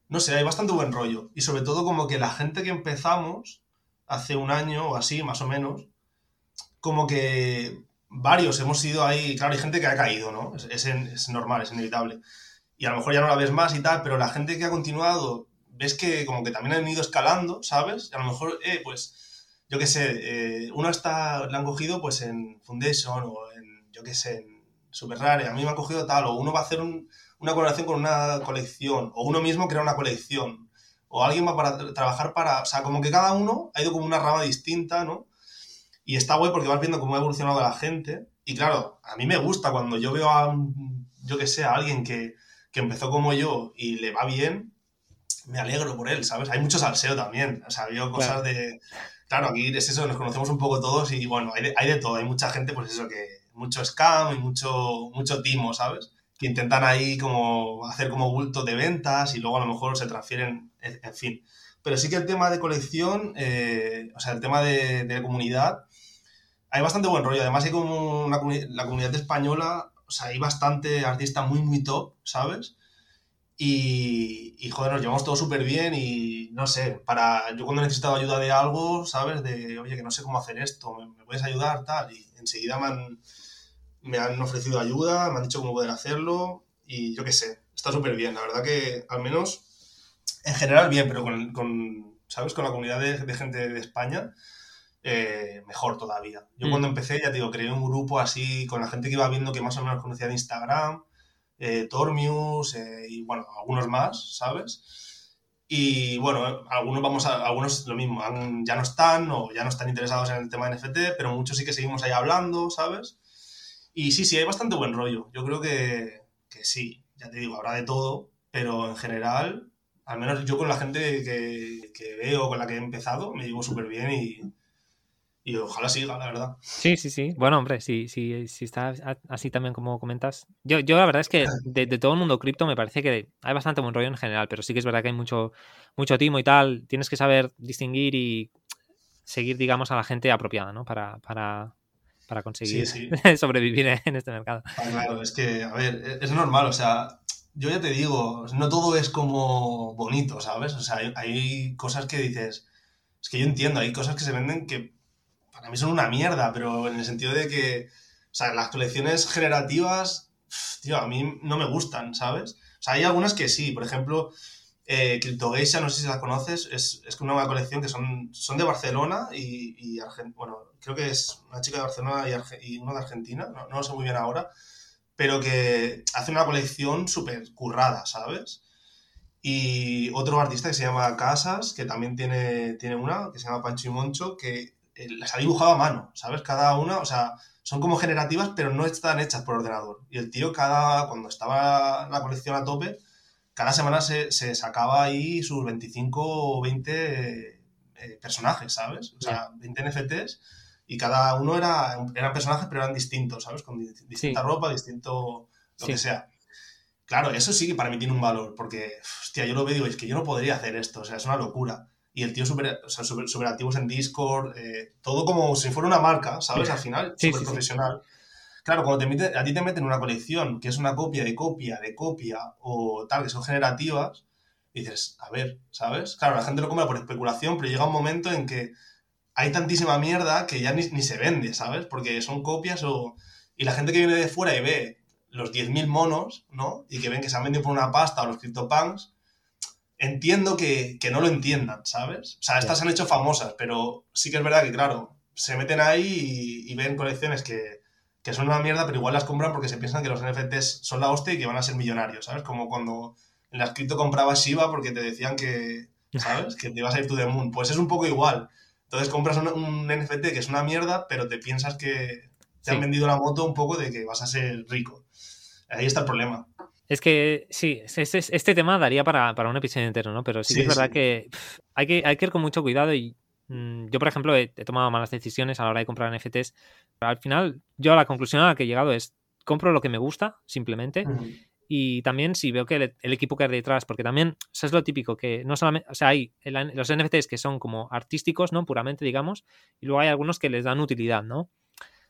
no sé, hay bastante buen rollo. Y sobre todo como que la gente que empezamos hace un año o así, más o menos, como que varios hemos ido ahí, claro, hay gente que ha caído, ¿no? Es, es, normal, es inevitable. Y a lo mejor ya no la ves más y tal, pero la gente que ha continuado, ves que como que también han ido escalando, ¿sabes? Y a lo mejor, eh, pues yo qué sé, eh, uno está, le han cogido pues en Foundation o en, yo qué sé, en Super Rare, a mí me ha cogido tal, o uno va a hacer una colaboración con una colección, o uno mismo crea una colección, o alguien va para trabajar para, o sea, como que cada uno ha ido como una rama distinta, ¿no? Y está guay porque vas viendo cómo ha evolucionado la gente. Y claro, a mí me gusta cuando yo veo a, yo que sé, a alguien que, que empezó como yo y le va bien, me alegro por él, ¿sabes? Hay mucho salseo también. O sea, veo cosas de claro, aquí es eso, nos conocemos un poco todos y bueno, hay de, hay de todo, hay mucha gente, pues eso, que mucho scam y mucho, mucho timo, ¿sabes? Que intentan ahí como hacer como bulto de ventas y luego a lo mejor se transfieren, en fin. Pero sí que el tema de colección, eh, o sea, el tema de, de, comunidad, hay bastante buen rollo. Además hay como una, la comunidad española, o sea, hay bastante artista muy, muy top, ¿sabes? Y, y, joder, nos llevamos todo súper bien y no sé, para yo cuando he necesitado ayuda de algo, ¿sabes? De, oye, que no sé cómo hacer esto, ¿me, puedes ayudar? Tal. Y enseguida me han, me han ofrecido ayuda, me han dicho cómo poder hacerlo y yo qué sé, está súper bien. La verdad que al menos en general bien, pero con, ¿sabes? Con la comunidad de, gente de España, eh, mejor todavía. Yo cuando mm. empecé, ya te digo, creé un grupo así con la gente que iba viendo que más o menos conocía de Instagram, eh, Tormius eh, y bueno, algunos más, ¿sabes? Y bueno, algunos vamos a, algunos lo mismo, ya no están o ya no están interesados en el tema de NFT, pero muchos sí que seguimos ahí hablando, ¿sabes? Y sí, sí, hay bastante buen rollo. Yo creo que, que sí, ya te digo, habrá de todo, pero en general, al menos yo con la gente que, que veo, con la que he empezado, me llevo súper bien y, y ojalá siga, la verdad. Sí, sí, sí. Bueno, hombre, si, si, si está así también como comentas. Yo, yo la verdad es que de, todo el mundo cripto me parece que hay bastante buen rollo en general, pero sí que es verdad que hay mucho, mucho timo y tal. Tienes que saber distinguir y seguir, digamos, a la gente apropiada, ¿no? Para, para, para conseguir [LAUGHS] sobrevivir en este mercado. Ah, claro, es que, a ver, e, es normal, o sea, yo ya te digo, no todo es como bonito, ¿sabes? O sea, hay, hay cosas que dices, es que yo entiendo, hay cosas que se venden que para mí son una mierda, pero en el sentido de que, o sea, las colecciones generativas, tío, a mí no me gustan, ¿sabes? O sea, hay algunas que sí, por ejemplo, eh, CryptoGeisha, no sé si la conoces, es, es una colección que son, son de Barcelona y, y bueno, creo que es una chica de Barcelona y, y uno de Argentina, no, no, lo sé muy bien ahora, pero que hace una colección súper currada, ¿sabes? Y otro artista que se llama Casas, que también tiene, tiene una, que se llama Pancho y Moncho, que las ha dibujado a mano, ¿sabes? Cada una, o sea, son como generativas, pero no están hechas por ordenador. Y el tío, cada, cuando estaba la colección a tope, cada semana se, sacaba ahí sus 25 o 20 eh, personajes, ¿sabes? O sea, 20 NFTs y cada uno era, eran personajes, pero eran distintos, ¿sabes? Con distinta ropa, distinto lo que sea. Claro, eso sí que para mí tiene un valor, porque, hostia, yo lo veo y digo, es que yo no podría hacer esto, o sea, es una locura y el tío súper o sea, super, activos en Discord, eh, todo como si fuera una marca, ¿sabes? Al final, súper profesional. Claro, cuando te a ti te meten una colección que es una copia de copia de copia o tal, que son generativas, dices, a ver, ¿sabes? Claro, la gente lo compra por especulación, pero llega un momento en que hay tantísima mierda que ya ni, ni se vende, ¿sabes? Porque son copias o... Y la gente que viene de fuera y ve los 10.000 monos, ¿no? Y que ven que se han vendido por una pasta o los CryptoPunks, entiendo que, no lo entiendan, ¿sabes? O sea, estas se han hecho famosas, pero sí que es verdad que, claro, se meten ahí y, ven colecciones que, son una mierda, pero igual las compran porque se piensan que los NFTs son la hostia y que van a ser millonarios, ¿sabes? Como cuando en la cripto comprabas Shiba porque te decían que, [LAUGHS] ¿sabes? Que te ibas a ir to the moon. Pues es un poco igual. Entonces compras un, NFT que es una mierda, pero te piensas que te han vendido la moto un poco de que vas a ser rico. Ahí está el problema. Es que sí, este, este tema daría para, para, un episodio entero, ¿no? Pero sí, que es verdad que, hay que hay que ir con mucho cuidado y mm, yo, por ejemplo, he, tomado malas decisiones a la hora de comprar NFTs. Pero al final, yo la conclusión a la que he llegado es, compro lo que me gusta, simplemente. Y también si veo que el, equipo que hay detrás, porque también, eso es lo típico, que no solamente, o sea, hay los NFTs que son como artísticos, ¿no? Puramente, digamos, y luego hay algunos que les dan utilidad, ¿no?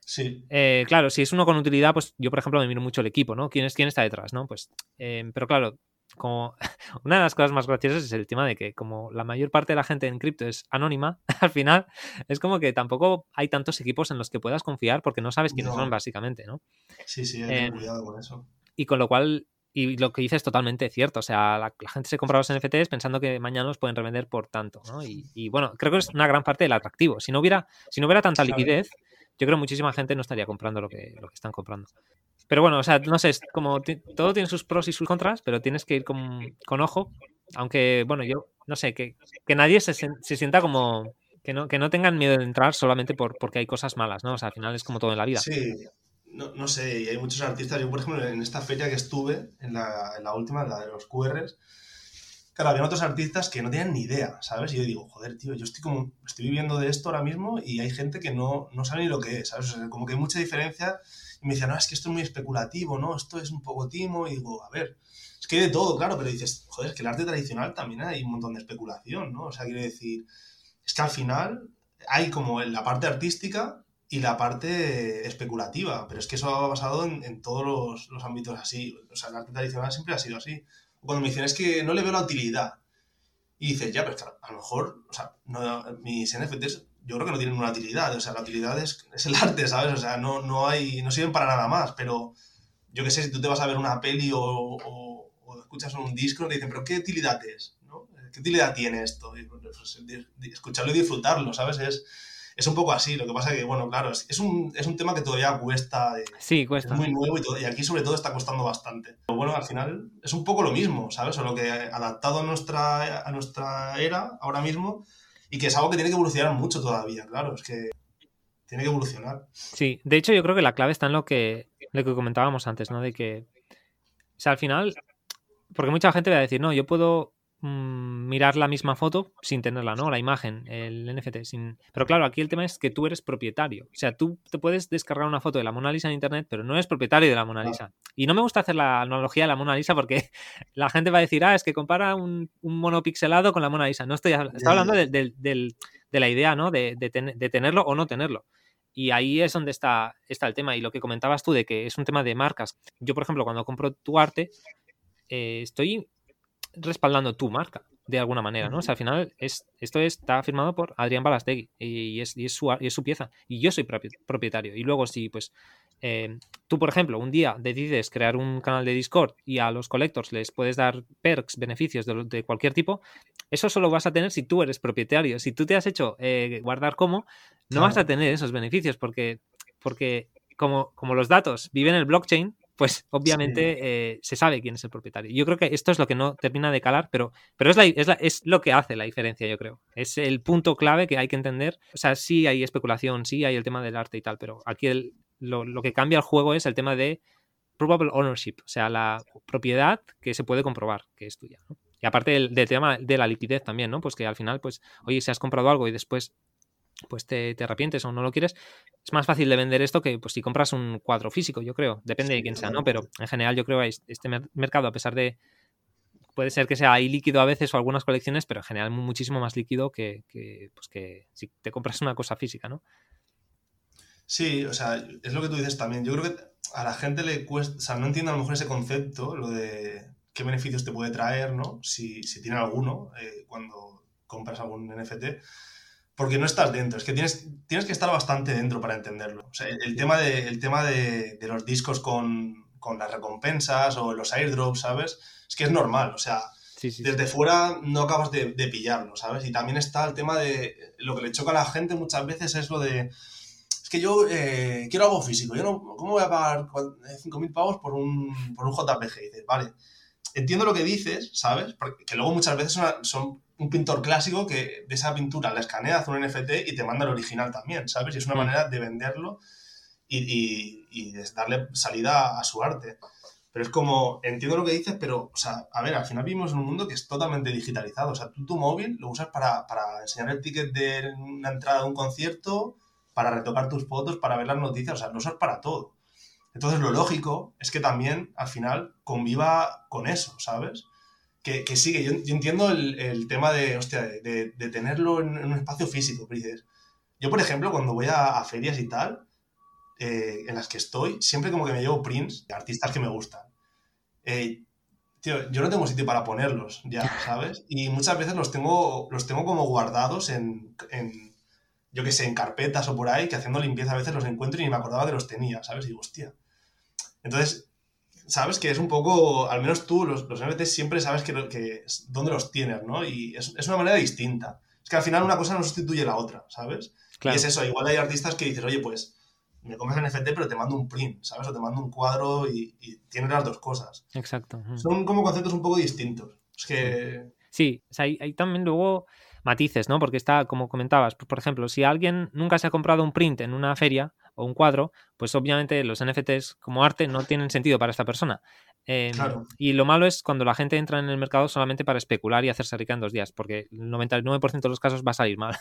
Sí. Eh, claro, si es uno con utilidad, pues yo, por ejemplo, me miro mucho el equipo, ¿no? ¿Quién, es, quién está detrás, ¿no? Pues, em, pero claro, como [LAUGHS] una de las cosas más graciosas es el tema de que como la mayor parte de la gente en cripto es anónima, [LAUGHS] al final es como que tampoco hay tantos equipos en los que puedas confiar porque no sabes quiénes son básicamente, ¿no? Sí, sí, hay que em, cuidado con eso. Y con lo cual, y lo que dices es totalmente cierto, o sea, la, gente se compra los NFTs pensando que mañana los pueden revender por tanto, ¿no? Y, bueno, creo que es una gran parte del atractivo. Si no hubiera, si no hubiera tanta liquidez, yo creo que muchísima gente no estaría comprando lo que, lo que están comprando. Pero bueno, o sea, no sé, como todo tiene sus pros y sus contras, pero tienes que ir con, con ojo. Aunque, bueno, yo no sé, que, que nadie se, se, sienta como. Que no, que no tengan miedo de entrar solamente por, porque hay cosas malas, ¿no? O sea, al final es como todo en la vida. Sí, no, no sé, hay muchos artistas. Yo, por ejemplo, en esta feria que estuve, en la, en la última, la de los QRs, Claro, había otros artistas que no tenían ni idea, ¿sabes? Y yo digo, joder, tío, yo estoy como, estoy viviendo de esto ahora mismo y hay gente que no, no sabe ni lo que es, ¿sabes? como que hay mucha diferencia. Y me decían, no, es que esto es muy especulativo, ¿no? Esto es un poco timo. Y digo, a ver, es que hay de todo, claro, pero dices, joder, es que el arte tradicional también hay un montón de especulación, ¿no? O sea, quiero decir, es que al final hay como la parte artística y la parte especulativa, pero es que eso ha basado en, en todos los, los, ámbitos así. O sea, el arte tradicional siempre ha sido así cuando me dicen es que no le veo la utilidad. Y dices, ya, pero a lo mejor, o sea, no, mis NFTs yo creo que no tienen una utilidad. O sea, la utilidad es, el arte, ¿sabes? O sea, no, no, hay, no sirven para nada más. Pero yo qué sé, si tú te vas a ver una peli o, o, escuchas un disco, te dicen, pero ¿qué utilidad es? ¿no? ¿qué utilidad tiene esto? Pues, escucharlo y disfrutarlo, ¿sabes? Es, es un poco así. Lo que pasa que, bueno, claro, es, un, es un tema que todavía cuesta. sí, cuesta. Es muy nuevo y, y, aquí sobre todo está costando bastante. Pero bueno, al final es un poco lo mismo, ¿sabes? O lo que adaptado a nuestra, a nuestra era ahora mismo y que es algo que tiene que evolucionar mucho todavía, claro, es que tiene que evolucionar. Sí, de hecho yo creo que la clave está en lo que, lo que comentábamos antes, ¿no? De que, o sea, al final, porque mucha gente va a decir, no, yo puedo Mm, mirar la misma foto sin tenerla, ¿no? La imagen, el NFT. Sin... Pero claro, aquí el tema es que tú eres propietario. O sea, tú te puedes descargar una foto de la Mona Lisa en Internet, pero no eres propietario de la Mona Lisa. Y no me gusta hacer la analogía de la Mona Lisa porque [LAUGHS] la gente va a decir, ah, es que compara un, mono pixelado con la Mona Lisa. No estoy, hablando de, la idea, ¿no? De, tenerlo o no tenerlo. Y ahí es donde está, está el tema. Y lo que comentabas tú de que es un tema de marcas. Yo, por ejemplo, cuando compro tu arte, eh, estoy respaldando tu marca de alguna manera, ¿no? O sea, al final es, esto está firmado por Adrián Balastegui y es, y es, su, y es su pieza y yo soy propietario. Y luego si pues eh, tú, por ejemplo, un día decides crear un canal de Discord y a los collectors les puedes dar perks, beneficios de, cualquier tipo, eso solo vas a tener si tú eres propietario. Si tú te has hecho eh, guardar como, no vas a tener esos beneficios porque, porque como, como los datos viven en el blockchain, pues obviamente eh, se sabe quién es el propietario. Yo creo que esto es lo que no termina de calar, pero, pero es, es, lo que hace la diferencia, yo creo. Es el punto clave que hay que entender. O sea, sí hay especulación, sí hay el tema del arte y tal, pero aquí lo, que cambia el juego es el tema de probable ownership, o sea, la propiedad que se puede comprobar que es tuya. Y aparte del, del, tema de la liquidez también, ¿no? Pues que al final, pues, oye, si has comprado algo y después pues te, arrepientes o no lo quieres, es más fácil de vender esto que pues si compras un cuadro físico, yo creo. Depende de quién sea, ¿no? Pero en general yo creo que este mercado, a pesar de... Puede ser que sea ahí líquido a veces o algunas colecciones, pero en general muchísimo más líquido que, pues que si te compras una cosa física, ¿no? Sí, o sea, es lo que tú dices también. Yo creo que a la gente le cuesta, o sea, no entiende a lo mejor ese concepto, lo de qué beneficios te puede traer, ¿no? Si, tiene alguno eh, cuando compras algún NFT porque no estás dentro, es que tienes, tienes que estar bastante dentro para entenderlo. O sea, el, tema, de, el tema de, los discos con, las recompensas o los airdrops, ¿sabes? Es que es normal, o sea, desde fuera no acabas de, pillarlo, ¿sabes? Y también está el tema de lo que le choca a la gente muchas veces es lo de, es que yo eh, quiero algo físico, yo no, ¿cómo voy a pagar 5.000 pavos por un, por un JPG? Y dices, vale, entiendo lo que dices, ¿sabes? Porque que luego muchas veces son un pintor clásico que de esa pintura la escanea, hace un NFT y te manda el original también, ¿sabes? Y es una mm. manera de venderlo y, y, de darle salida a su arte. Pero es como, entiendo lo que dices, pero, o sea, a ver, al final vivimos en un mundo que es totalmente digitalizado. O sea, tú tu móvil lo usas para, para enseñar el ticket de una entrada de un concierto, para retocar tus fotos, para ver las noticias, o sea, lo usas para todo. Entonces, lo lógico es que también, al final, conviva con eso, ¿sabes? que, que sí, que yo, entiendo el, tema de, hostia, de, tenerlo en, un espacio físico, dices, yo, por ejemplo, cuando voy a, ferias y tal, eh, en las que estoy, siempre como que me llevo prints de artistas que me gustan. Eh, tío, yo no tengo sitio para ponerlos ya, [LAUGHS] ¿sabes? Y muchas veces los tengo, los tengo como guardados en, en yo qué sé, en carpetas o por ahí, que haciendo limpieza a veces los encuentro y ni me acordaba que los tenía, ¿sabes? Y digo, hostia. Entonces, sabes que es un poco, al menos tú, los, los NFTs siempre sabes que, que, dónde los tienes, ¿no? Y es, es, una manera distinta. Es que al final una cosa no sustituye la otra, ¿sabes? Y es eso, igual hay artistas que dices, oye, pues me comes NFT, pero te mando un print, ¿sabes? O te mando un cuadro y, y tienes las dos cosas. Exacto. Son como conceptos un poco distintos. Es que... Sí, o sea, hay, hay también luego matices, ¿no? Porque está, como comentabas, por ejemplo, si alguien nunca se ha comprado un print en una feria, o un cuadro, pues obviamente los NFTs como arte no tienen sentido para esta persona. Em, y lo malo es cuando la gente entra en el mercado solamente para especular y hacerse rica en dos días, porque el 99% de los casos va a salir mal.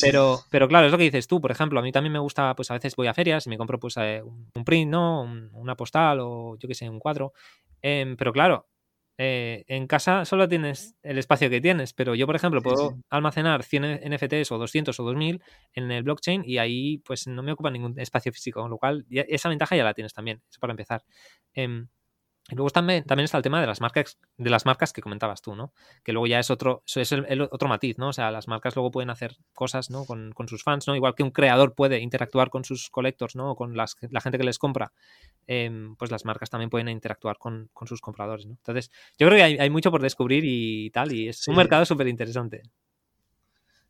Pero, pero claro, es lo que dices tú, por ejemplo, a mí también me gusta, pues a veces voy a ferias y me compro pues eh, un print, ¿no? una postal o yo qué sé, un cuadro. Em, pero claro, eh, en casa solo tienes el espacio que tienes, pero yo, por ejemplo, puedo almacenar 100 NFTs o 200 o 2000 en el blockchain y ahí pues no me ocupa ningún espacio físico, con lo cual esa ventaja ya la tienes también, eso para empezar. Em, Y luego también, también está el tema de las marcas, de las marcas que comentabas tú, ¿no? Que luego ya es otro, es el, otro matiz, ¿no? O sea, las marcas luego pueden hacer cosas, ¿no? Con, sus fans, ¿no? Igual que un creador puede interactuar con sus collectors, ¿no? O con las, la gente que les compra. Em, pues las marcas también pueden interactuar con, sus compradores, ¿no? Entonces, yo creo que hay, mucho por descubrir y tal, y es un mercado súper interesante.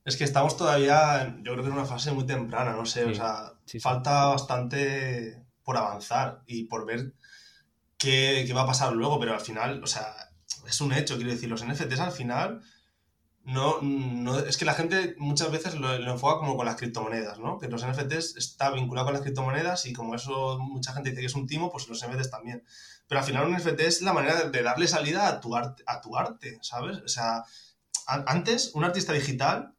Es que estamos todavía, yo creo que en una fase muy temprana, no sé, o sea, falta bastante por avanzar y por ver qué, va a pasar luego, pero al final, o sea, es un hecho, quiero decir, los NFTs al final, no, no es que la gente muchas veces lo, enfoca como con las criptomonedas, ¿no? Que los NFTs está vinculado con las criptomonedas y como eso mucha gente dice que es un timo, pues los NFTs también. Pero al final un NFT es la manera de, darle salida a tu arte, ¿sabes? O sea, antes un artista digital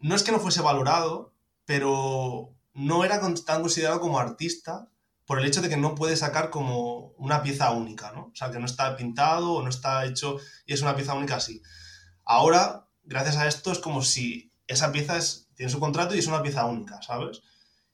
no es que no fuese valorado, pero no era tan considerado como artista por el hecho de que no puede sacar como una pieza única, ¿no? O sea, que no está pintado o no está hecho y es una pieza única así. Ahora, gracias a esto, es como si esa pieza es, tiene su contrato y es una pieza única, ¿sabes?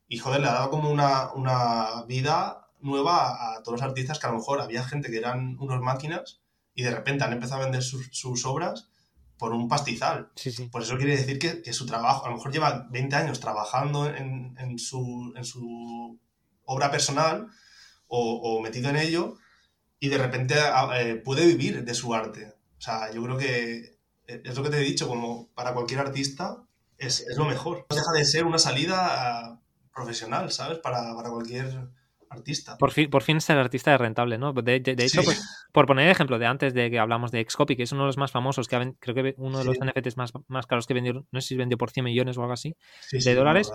Y joder, le ha dado como una, vida nueva a, todos los artistas que a lo mejor había gente que eran unos máquinas y de repente han empezado a vender sus, obras por un pastizal. Sí, sí. Por eso quiere decir que, su trabajo, a lo mejor lleva 20 años trabajando en, en, su, en su obra personal o, metido en ello y de repente eh, puede vivir de su arte. O sea, yo creo que eh, es lo que te he dicho, como para cualquier artista es, lo mejor. No deja de ser una salida profesional, ¿sabes? Para, cualquier artista. Por fin, por fin ser artista es rentable, ¿no? De, hecho, pues, por poner el ejemplo de antes de que hablamos de Xcopy, que es uno de los más famosos, que creo que uno de los NFTs más, más caros que vendió, no sé si vendió por 100 millones o algo así, de dólares.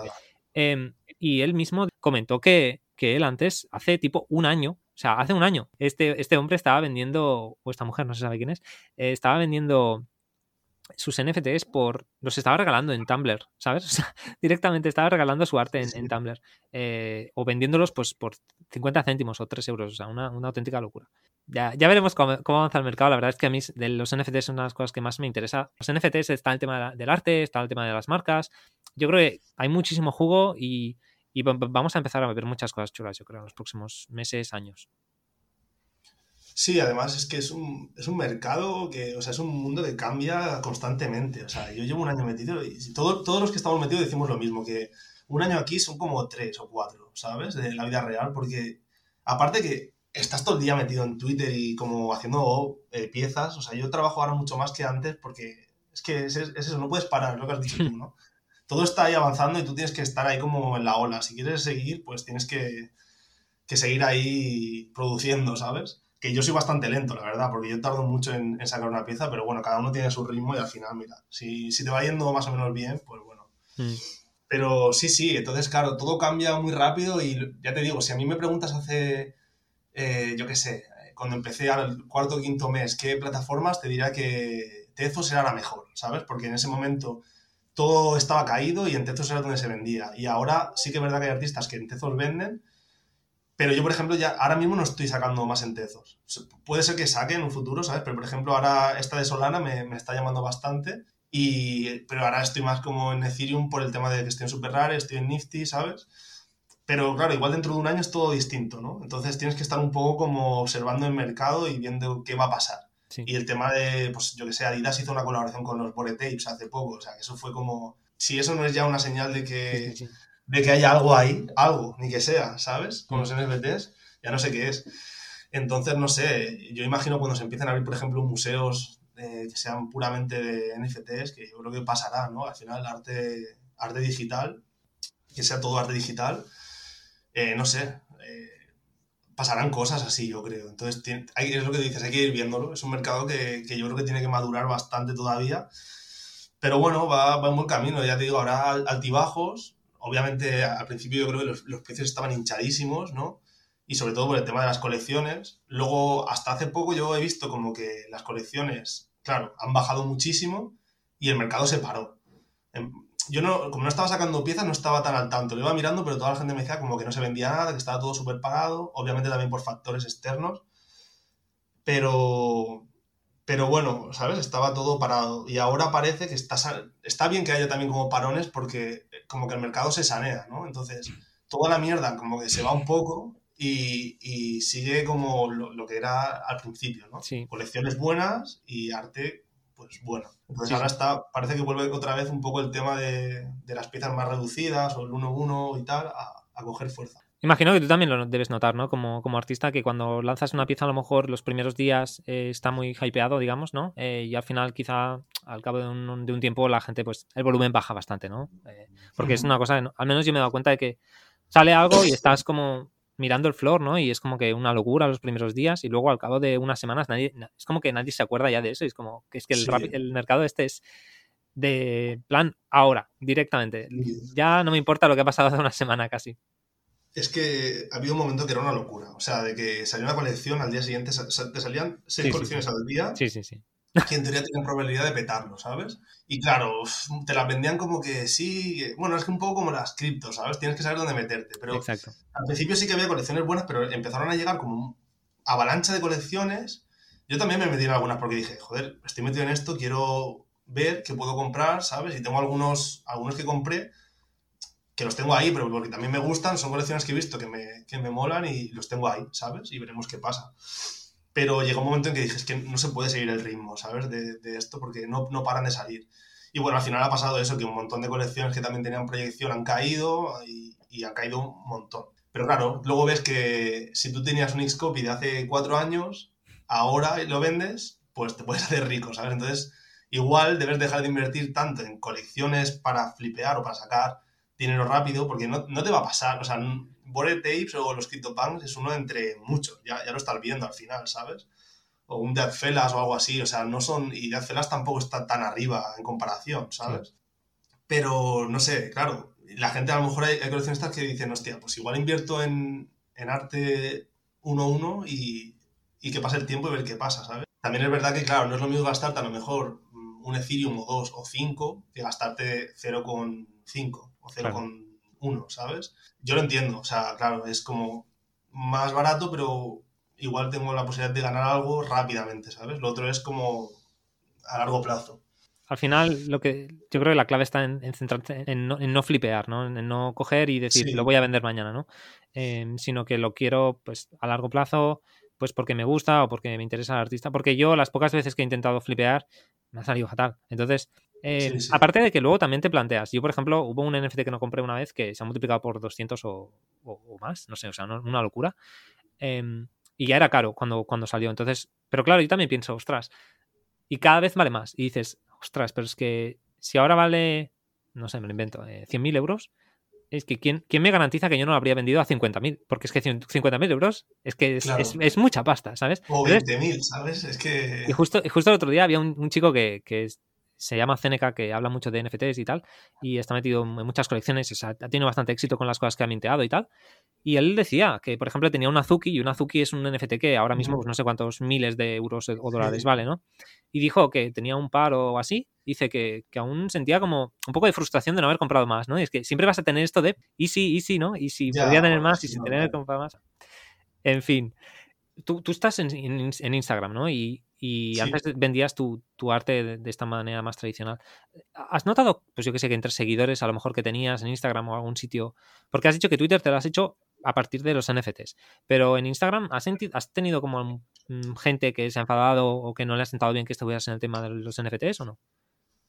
Em, y él mismo comentó que, que él antes, hace tipo un año, o sea, hace un año, este, este hombre estaba vendiendo, o esta mujer, no se sabe quién es, eh, estaba vendiendo sus NFTs por. Los estaba regalando en Tumblr, ¿sabes? [LAUGHS] O sea, directamente estaba regalando su arte en, Tumblr. Eh, o vendiéndolos pues por 50 céntimos o 3 euros. O sea, una, auténtica locura. Ya, ya veremos cómo, avanza el mercado. La verdad es que a mí de los NFTs son una de las cosas que más me interesa. Los NFTs está el tema del arte, está el tema de las marcas. Yo creo que hay muchísimo jugo y, y vamos a empezar a ver muchas cosas chulas, yo creo, en los próximos meses, años. Sí, además es que es un, es un mercado que, o sea, es un mundo que cambia constantemente. O sea, yo llevo un año metido y todo, todos los que estamos metidos decimos lo mismo, que un año aquí son como tres o cuatro, ¿sabes? De la vida real, porque aparte que estás todo el día metido en Twitter y como haciendo eh, piezas, o sea, yo trabajo ahora mucho más que antes porque es que es, es eso, no puedes parar, lo que has dicho tú, ¿no? Todo está ahí avanzando y tú tienes que estar ahí como en la ola. Si quieres seguir, pues tienes que, que seguir ahí produciendo, ¿sabes? que yo soy bastante lento, la verdad, porque yo tardo mucho en, sacar una pieza, pero bueno, cada uno tiene su ritmo y al final, mira, si, si te va yendo más o menos bien, pues bueno. Mm. Pero sí, sí, entonces, claro, todo cambia muy rápido y ya te digo, si a mí me preguntas hace, eh, yo qué sé, cuando empecé al cuarto o quinto mes, ¿qué plataformas? Te diría que Tezos era la mejor, ¿sabes? Porque en ese momento todo estaba caído y en Tezos era donde se vendía. Y ahora sí que es verdad que hay artistas que en Tezos venden, pero yo, por ejemplo, ya ahora mismo no estoy sacando más en Tezos. Puede ser que saque en un futuro, ¿sabes? Pero, por ejemplo, ahora esta de Solana me, me está llamando bastante. Y, pero ahora estoy más como en Ethereum por el tema de que estoy en Super Rare, estoy en Nifty, ¿sabes? Pero claro, igual dentro de un año es todo distinto, ¿no? Entonces tienes que estar un poco como observando el mercado y viendo qué va a pasar. Y el tema de, pues yo que sé, Adidas hizo una colaboración con los Bore Tapes hace poco, o sea, que eso fue como... Si eso no es ya una señal de que de que haya algo ahí, algo, ni que sea, ¿sabes? Con los NFTs, ya no sé qué es. Entonces, no sé, yo imagino cuando se empiecen a abrir, por ejemplo, museos eh, que sean puramente de NFTs, que yo creo que pasará, ¿no? Al final, arte, arte digital, que sea todo arte digital, eh, no sé, pasarán cosas así, yo creo. Entonces, es lo que dices, hay que ir viéndolo. Es un mercado que, que yo creo que tiene que madurar bastante todavía. Pero bueno, va, va en buen camino. Ya te digo, habrá altibajos, obviamente al principio yo creo que los, precios estaban hinchadísimos, ¿no? Y sobre todo por el tema de las colecciones. Luego, hasta hace poco yo he visto como que las colecciones, claro, han bajado muchísimo y el mercado se paró. Yo no, como no estaba sacando piezas, no estaba tan al tanto. Lo iba mirando, pero toda la gente me decía como que no se vendía nada, que estaba todo súper parado, obviamente también por factores externos. Pero, pero bueno, ¿sabes? Estaba todo parado. Y ahora parece que está, está bien que haya también como parones porque eh, como que el mercado se sanea, ¿no? Entonces, toda la mierda como que se va un poco y, sigue como lo, que era al principio, ¿no? Colecciones buenas y arte, pues bueno. Entonces ahora está, parece que vuelve otra vez un poco el tema de, las piezas más reducidas o el 1-1 y tal a, a coger fuerza. Imagino que tú también lo debes notar, ¿no? Como, como artista, que cuando lanzas una pieza a lo mejor los primeros días eh, está muy hypeado, digamos, ¿no? Eh, y al final quizá al cabo de un, de un, tiempo la gente, pues el volumen baja bastante, ¿no? Eh, porque es una cosa, al menos yo me he dado cuenta de que sale algo y estás como mirando el flor, ¿no? Y es como que una locura los primeros días y luego al cabo de unas semanas nadie, es como que nadie se acuerda ya de eso. Y es como que es que el, el mercado este es de plan ahora, directamente. Ya no me importa lo que ha pasado hace una semana casi. Es que ha habido un momento que era una locura. O sea, de que salió una colección, al día siguiente te salían seis colecciones al día. Sí, sí, sí. Que en teoría tenían probabilidad de petarlo, ¿sabes? Y claro, te las vendían como que sí. Bueno, es que un poco como las criptos, ¿sabes? Tienes que saber dónde meterte. Pero Exacto. al principio sí que había colecciones buenas, pero empezaron a llegar como avalancha de colecciones. Yo también me metí en algunas porque dije, joder, estoy metido en esto, quiero ver qué puedo comprar, ¿sabes? Y tengo algunos, algunos que compré que los tengo ahí, pero porque también me gustan, son colecciones que he visto que me, que me molan y los tengo ahí, ¿sabes? Y veremos qué pasa. Pero llegó un momento en que dije, es que no se puede seguir el ritmo, ¿sabes? De, de esto, porque no, no, paran de salir. Y bueno, al final ha pasado eso, que un montón de colecciones que también tenían proyección han caído y, y han caído un montón. Pero claro, luego ves que si tú tenías un X-Copy de hace cuatro años, ahora lo vendes, pues te puedes [LAUGHS] hacer rico, ¿sabes? Entonces, igual debes dejar de invertir tanto en colecciones para flipear o para sacar dinero rápido, porque no, no, te va a pasar. O sea, Bored Tapes o los CryptoPunks es uno entre muchos, ya, ya lo estás viendo al final, ¿sabes? O un Dead Fellas o algo así, o sea, no son. Y Dead Fellas tampoco está tan arriba en comparación, ¿sabes? Pero no sé, claro, la gente a lo mejor hay, hay coleccionistas que dicen, hostia, pues igual invierto en, en arte 1-1 y, y que pase el tiempo y ver qué pasa, ¿sabes? También es verdad que, claro, no es lo mismo gastarte a lo mejor un Ethereum o 2 o 5 que gastarte 0,5 o 0,1, ¿sabes? Yo lo entiendo, o sea, claro, es como más barato, pero igual tengo la posibilidad de ganar algo rápidamente, ¿sabes? Lo otro es como a largo plazo. Al final, lo que yo creo que la clave está en, centrarse en no, flipear, ¿no? En no coger y decir, lo voy a vender mañana, ¿no? Em, sino que lo quiero, pues, a largo plazo, pues porque me gusta o porque me interesa el artista. Porque yo, las pocas veces que he intentado flipear, me ha salido fatal. Entonces, eh, aparte de que luego también te planteas, yo por ejemplo, hubo un NFT que no compré una vez que se ha multiplicado por 200 o, más, no sé, o sea, una locura. Em, y ya era caro cuando, cuando salió. Entonces, pero claro, yo también pienso, ostras, y cada vez vale más. Y dices, ostras, pero es que si ahora vale, no sé, me lo invento, eh, 100.000 euros, es que ¿quién, ¿quién, me garantiza que yo no lo habría vendido a 50.000? Porque es que 50.000 euros es que es, es, mucha pasta, ¿sabes? O 20.000, ¿sabes? Es que... Y justo, justo el otro día había un, un chico que, que, se llama Zeneca, que habla mucho de NFTs y tal, y está metido en muchas colecciones, o sea, ha tenido bastante éxito con las cosas que ha minteado y tal. Y él decía que, por ejemplo, tenía un Azuki, y un Azuki es un NFT que ahora mismo, pues no sé cuántos miles de euros o dólares vale, ¿no? Y dijo que tenía un par o así, dice que, que, aún sentía como un poco de frustración de no haber comprado más, ¿no? Y es que siempre vas a tener esto de, y sí, y sí, ¿no? Y si podría tener más, y si tener que comprar más. En fin, tú, tú estás en, en, Instagram, ¿no? Y, y antes vendías tu, tu arte de, esta manera más tradicional. ¿Has notado, pues yo que sé, que entre seguidores a lo mejor que tenías en Instagram o algún sitio? Porque has dicho que Twitter te lo has hecho a partir de los NFTs, pero en Instagram has, has tenido como gente que se ha enfadado o que no le ha sentado bien que estuvieras en el tema de los NFTs o no?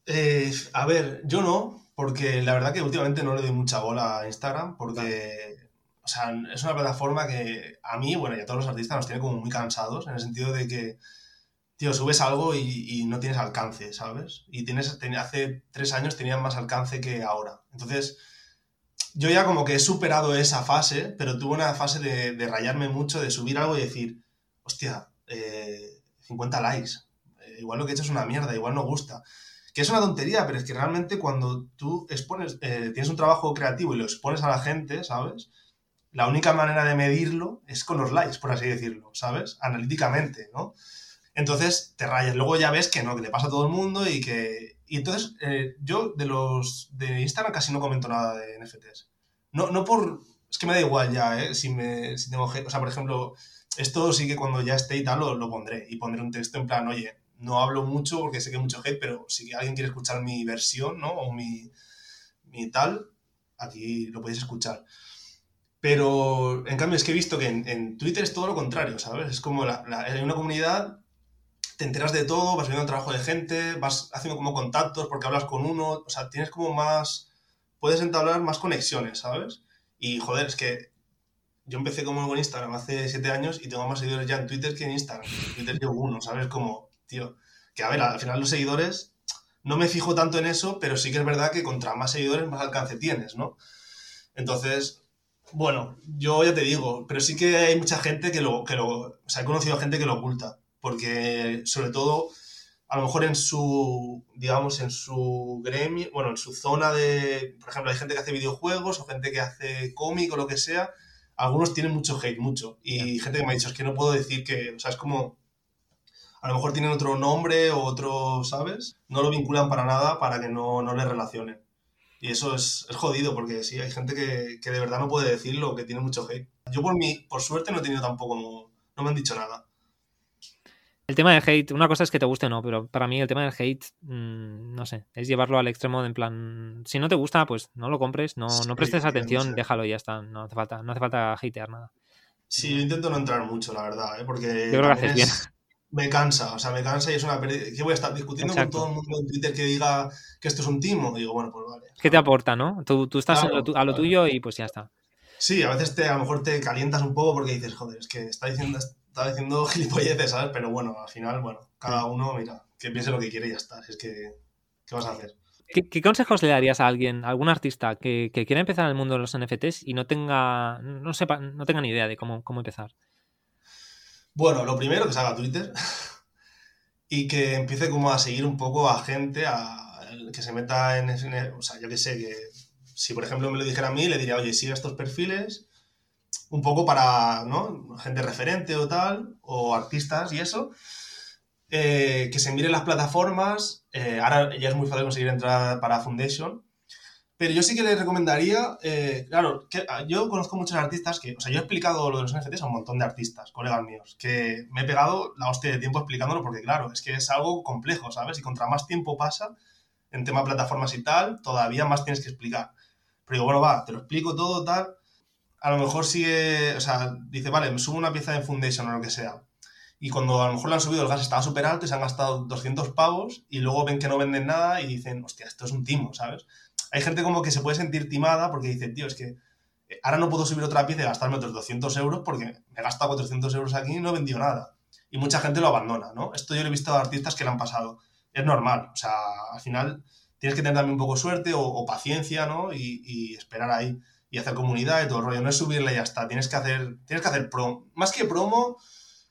Eh, a ver, yo no, porque la verdad que últimamente no le doy mucha bola a Instagram, porque o sea, es una plataforma que a mí, bueno, y a todos los artistas nos tiene como muy cansados, en el sentido de que tío, subes algo y, no tienes alcance, ¿sabes? Y tienes, hace tres años tenían más alcance que ahora. Entonces, yo ya como que he superado esa fase, pero tuve una fase de, rayarme mucho, de subir algo y decir, hostia, 50 eh, likes, eh, igual lo que he hecho es una mierda, igual no gusta. Que es una tontería, pero es que realmente cuando tú expones, eh, tienes un trabajo creativo y lo expones a la gente, ¿sabes? La única manera de medirlo es con los likes, por así decirlo, ¿sabes? Analíticamente, ¿no? Entonces te rayas. Luego ya ves que no, que le pasa a todo el mundo y que. Y entonces, eh, yo de los de Instagram casi no comento nada de NFTs. No, no por. Es que me da igual ya, ¿eh? Si, me, si tengo. O sea, por ejemplo, esto sí que cuando ya esté y tal lo, lo, pondré. Y pondré un texto en plan, oye, no hablo mucho porque sé que hay mucho hate, pero si alguien quiere escuchar mi versión, ¿no? O mi, mi tal, aquí lo podéis escuchar. Pero en cambio es que he visto que en, Twitter es todo lo contrario, ¿sabes? Es como en una comunidad te enteras de todo, vas viendo el trabajo de gente, vas haciendo como contactos porque hablas con uno, o sea, tienes como más, puedes entablar más conexiones, ¿sabes? Y joder, es que yo empecé como en Instagram hace siete años y tengo más seguidores ya en Twitter que en Instagram. En Twitter llevo uno, ¿sabes? Como, tío, que a ver, al final los seguidores, no me fijo tanto en eso, pero sí que es verdad que contra más seguidores más alcance tienes, ¿no? Entonces, bueno, yo ya te digo, pero sí que hay mucha gente que lo, que lo, o sea, he conocido gente que lo oculta, porque sobre todo, a lo mejor en su, digamos, en su gremio, bueno, en su zona de, por ejemplo, hay gente que hace videojuegos o gente que hace cómic o lo que sea, algunos tienen mucho hate, mucho. Y gente que me ha dicho, es que no puedo decir que, o sea, es como, a lo mejor tienen otro nombre o otro, ¿sabes? No lo vinculan para nada para que no, no le relacionen. Y eso es, es, jodido, porque sí, hay gente que, que, de verdad no puede decirlo, que tiene mucho hate. Yo por mí, por suerte, no he tenido tampoco, no, no me han dicho nada. El tema del hate, una cosa es que te guste o no, pero para mí el tema del hate, mmm, no sé, es llevarlo al extremo de en plan, si no te gusta, pues no lo compres, no, no prestes atención, déjalo y ya está, no hace falta, no hace falta hatear nada. Sí, yo intento no entrar mucho, la verdad, ¿eh? porque yo creo que haces bien. Me cansa, o sea, me cansa y es una pérdida. ¿Qué voy a estar discutiendo con todo el mundo en Twitter que diga que esto es un timo? digo, bueno, pues vale. ¿Qué te aporta, no? Tú, tú estás a lo tuyo y pues ya está. Sí, a veces te, a lo mejor te calientas un poco porque dices, joder, es que está diciendo, está diciendo [LAUGHS] gilipolleces, ¿sabes? Pero bueno, al final, bueno, cada uno, mira, que piense lo que quiere y ya está. Es que, ¿qué vas a hacer? ¿Qué, consejos le darías a alguien, a algún artista que, que, quiera empezar en el mundo de los NFTs y no tenga, no sepa, no tenga ni idea de cómo, cómo empezar? Bueno, lo primero que salga Twitter [LAUGHS] y que empiece como a seguir un poco a gente, a, que se meta en, o sea, yo que sé, que si por ejemplo me lo dijera a mí, le diría, oye, sigue estos perfiles, un poco para, ¿no? Gente referente o tal, o artistas y eso, eh, que se miren las plataformas, eh, ahora ya es muy fácil conseguir entrar para Foundation, pero yo sí que les recomendaría, eh, claro, que ah, yo conozco muchos artistas que, o sea, yo he explicado lo de los NFTs a un montón de artistas, colegas míos, que me he pegado la hostia de tiempo explicándolo porque, claro, es que es algo complejo, ¿sabes? Y contra más tiempo pasa en tema plataformas y tal, todavía más tienes que explicar. Pero digo, bueno, va, te lo explico todo, tal, a lo mejor sigue, o sea, dice, vale, me subo una pieza de Foundation o lo que sea. Y cuando a lo mejor le han subido el gas estaba súper alto y se han gastado 200 pavos y luego ven que no venden nada y dicen, hostia, esto es un timo, ¿sabes? Hay gente como que se puede sentir timada porque dice, tío, es que eh, ahora no puedo subir otra pieza y gastarme otros 200 euros porque me he gastado 400 euros aquí y no he vendido nada. Y mucha gente lo abandona, ¿no? Esto yo lo he visto a artistas que le han pasado. Es normal, o sea, al final tienes que tener también un poco suerte o, paciencia, ¿no? Y, y esperar ahí y hacer comunidad y todo el rollo. No es subirle y ya está. Tienes que hacer, tienes que hacer promo. Más que promo,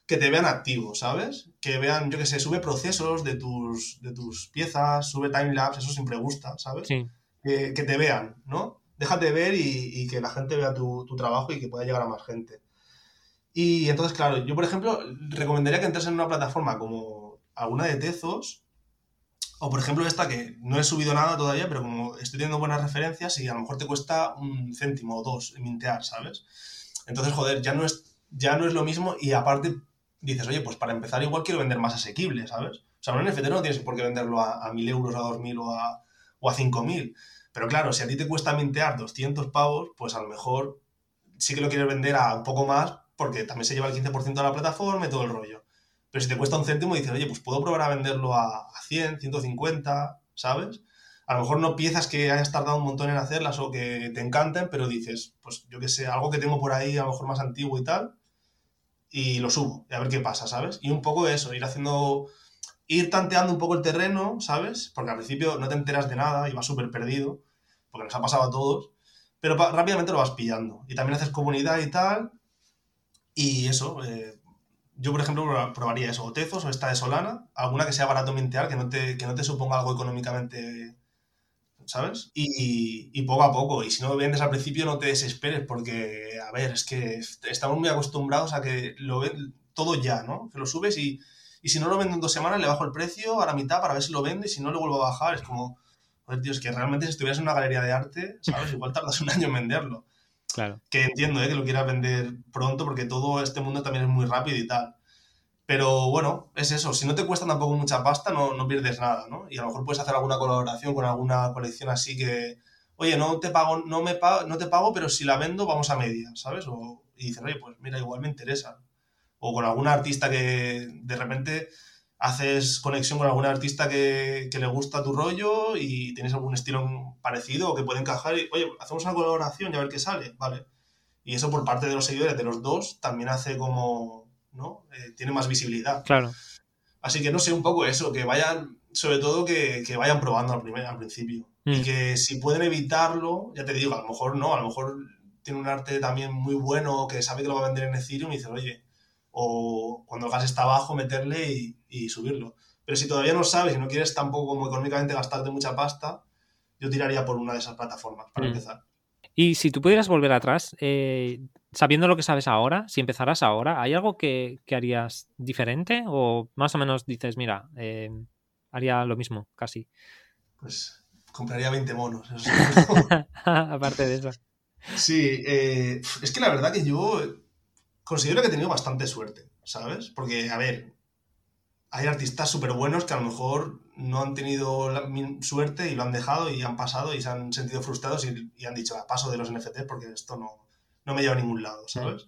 que te vean activo, ¿sabes? Que vean, yo que sé, sube procesos de tus, de tus piezas, sube timelapse, eso siempre gusta, ¿sabes? Sí. Que, te vean, ¿no? Déjate ver y, y que la gente vea tu, tu, trabajo y que pueda llegar a más gente. Y entonces, claro, yo por ejemplo recomendaría que entres en una plataforma como alguna de Tezos, o por ejemplo esta que no he subido nada todavía, pero como estoy teniendo buenas referencias y a lo mejor te cuesta un céntimo o dos mintear, ¿sabes? Entonces, joder, ya no es, ya no es lo mismo y aparte dices, oye, pues para empezar igual quiero vender más asequible, ¿sabes? O sea, un NFT no tienes por qué venderlo a, a 1.000 euros, a 2.000 o a, o a 5.000. Pero claro, si a ti te cuesta mintear 200 pavos, pues a lo mejor sí que lo quieres vender a un poco más porque también se lleva el 15% de la plataforma y todo el rollo. Pero si te cuesta un céntimo, dices, oye, pues puedo probar a venderlo a, 100, 150, ¿sabes? A lo mejor no piezas que hayas tardado un montón en hacerlas o que te encanten, pero dices, pues yo qué sé, algo que tengo por ahí a lo mejor más antiguo y tal, y lo subo, y a ver qué pasa, ¿sabes? Y un poco eso, ir haciendo, ir tanteando un poco el terreno, ¿sabes? Porque al principio no te enteras de nada y vas súper perdido, porque nos ha pasado a todos, pero rápidamente lo vas pillando. Y también haces comunidad y tal, y eso, eh, yo, por ejemplo, probaría eso, o Tezos o esta de Solana, alguna que sea barato mintear, que no te, que no te suponga algo económicamente, ¿sabes? Y, poco a poco, y si no vendes al principio no te desesperes, porque, a ver, es que estamos muy acostumbrados a que lo ven todo ya, ¿no? Que lo subes y, y si no lo vendo en dos semanas le bajo el precio a la mitad para ver si lo vende y si no lo vuelvo a bajar, es como, joder, tío, es que realmente si estuvieras en una galería de arte, ¿sabes? [LAUGHS] Igual tardas un año en venderlo. Claro. Que entiendo ¿eh? que lo quieras vender pronto porque todo este mundo también es muy rápido y tal. Pero bueno, es eso. Si no te cuesta tampoco mucha pasta, no, no pierdes nada, ¿no? Y a lo mejor puedes hacer alguna colaboración con alguna colección así que, oye, no te pago, no me pago, no te pago, pero si la vendo, vamos a media, ¿sabes? O, y dicen, oye, pues mira, igual me interesa. O con algún artista que de repente haces conexión con algún artista que, que, le gusta tu rollo y tienes algún estilo parecido o que puede encajar y, oye, hacemos una colaboración y a ver qué sale, ¿vale? Y eso por parte de los seguidores de los dos también hace como, ¿no? Eh, tiene más visibilidad. Claro. Así que no sé, un poco eso, que vayan, sobre todo que, que vayan probando al, primer, al principio. Y Mm. que si pueden evitarlo, ya te digo, a lo mejor no, a lo mejor tiene un arte también muy bueno que sabe que lo va a vender en Ethereum y dice, oye, o cuando el gas está abajo, meterle y, y subirlo. Pero si todavía no sabes y no quieres tampoco como económicamente gastarte mucha pasta, yo tiraría por una de esas plataformas para Mm. empezar. Y si tú pudieras volver atrás, eh, sabiendo lo que sabes ahora, si empezaras ahora, ¿hay algo que, que harías diferente? ¿O más o menos dices, mira, eh, haría lo mismo, casi? Pues compraría 20 monos. eso. [LAUGHS] Aparte de eso. Sí, eh, es que la verdad que yo considero que he tenido bastante suerte, ¿sabes? Porque, a ver, hay artistas súper buenos que a lo mejor no han tenido la mi- suerte y lo han dejado y han pasado y se han sentido frustrados y, y han dicho, "Ah, paso de los NFT porque esto no, no me lleva a ningún lado, ¿sabes?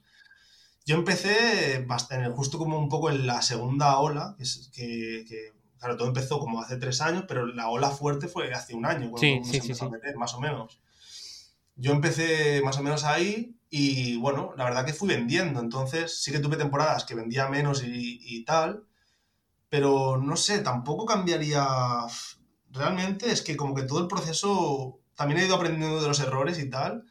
Yo empecé en el- justo como un poco en la segunda ola, que, que- claro, todo empezó como hace tres años, pero la ola fuerte fue hace un año, cuando Sí, sí, empezó a meter, más o menos. Yo empecé más o menos ahí y bueno, la verdad que fui vendiendo, entonces sí que tuve temporadas que vendía menos y, y tal, pero no sé, tampoco cambiaría. Realmente es que como que todo el proceso también he ido aprendiendo de los errores y tal,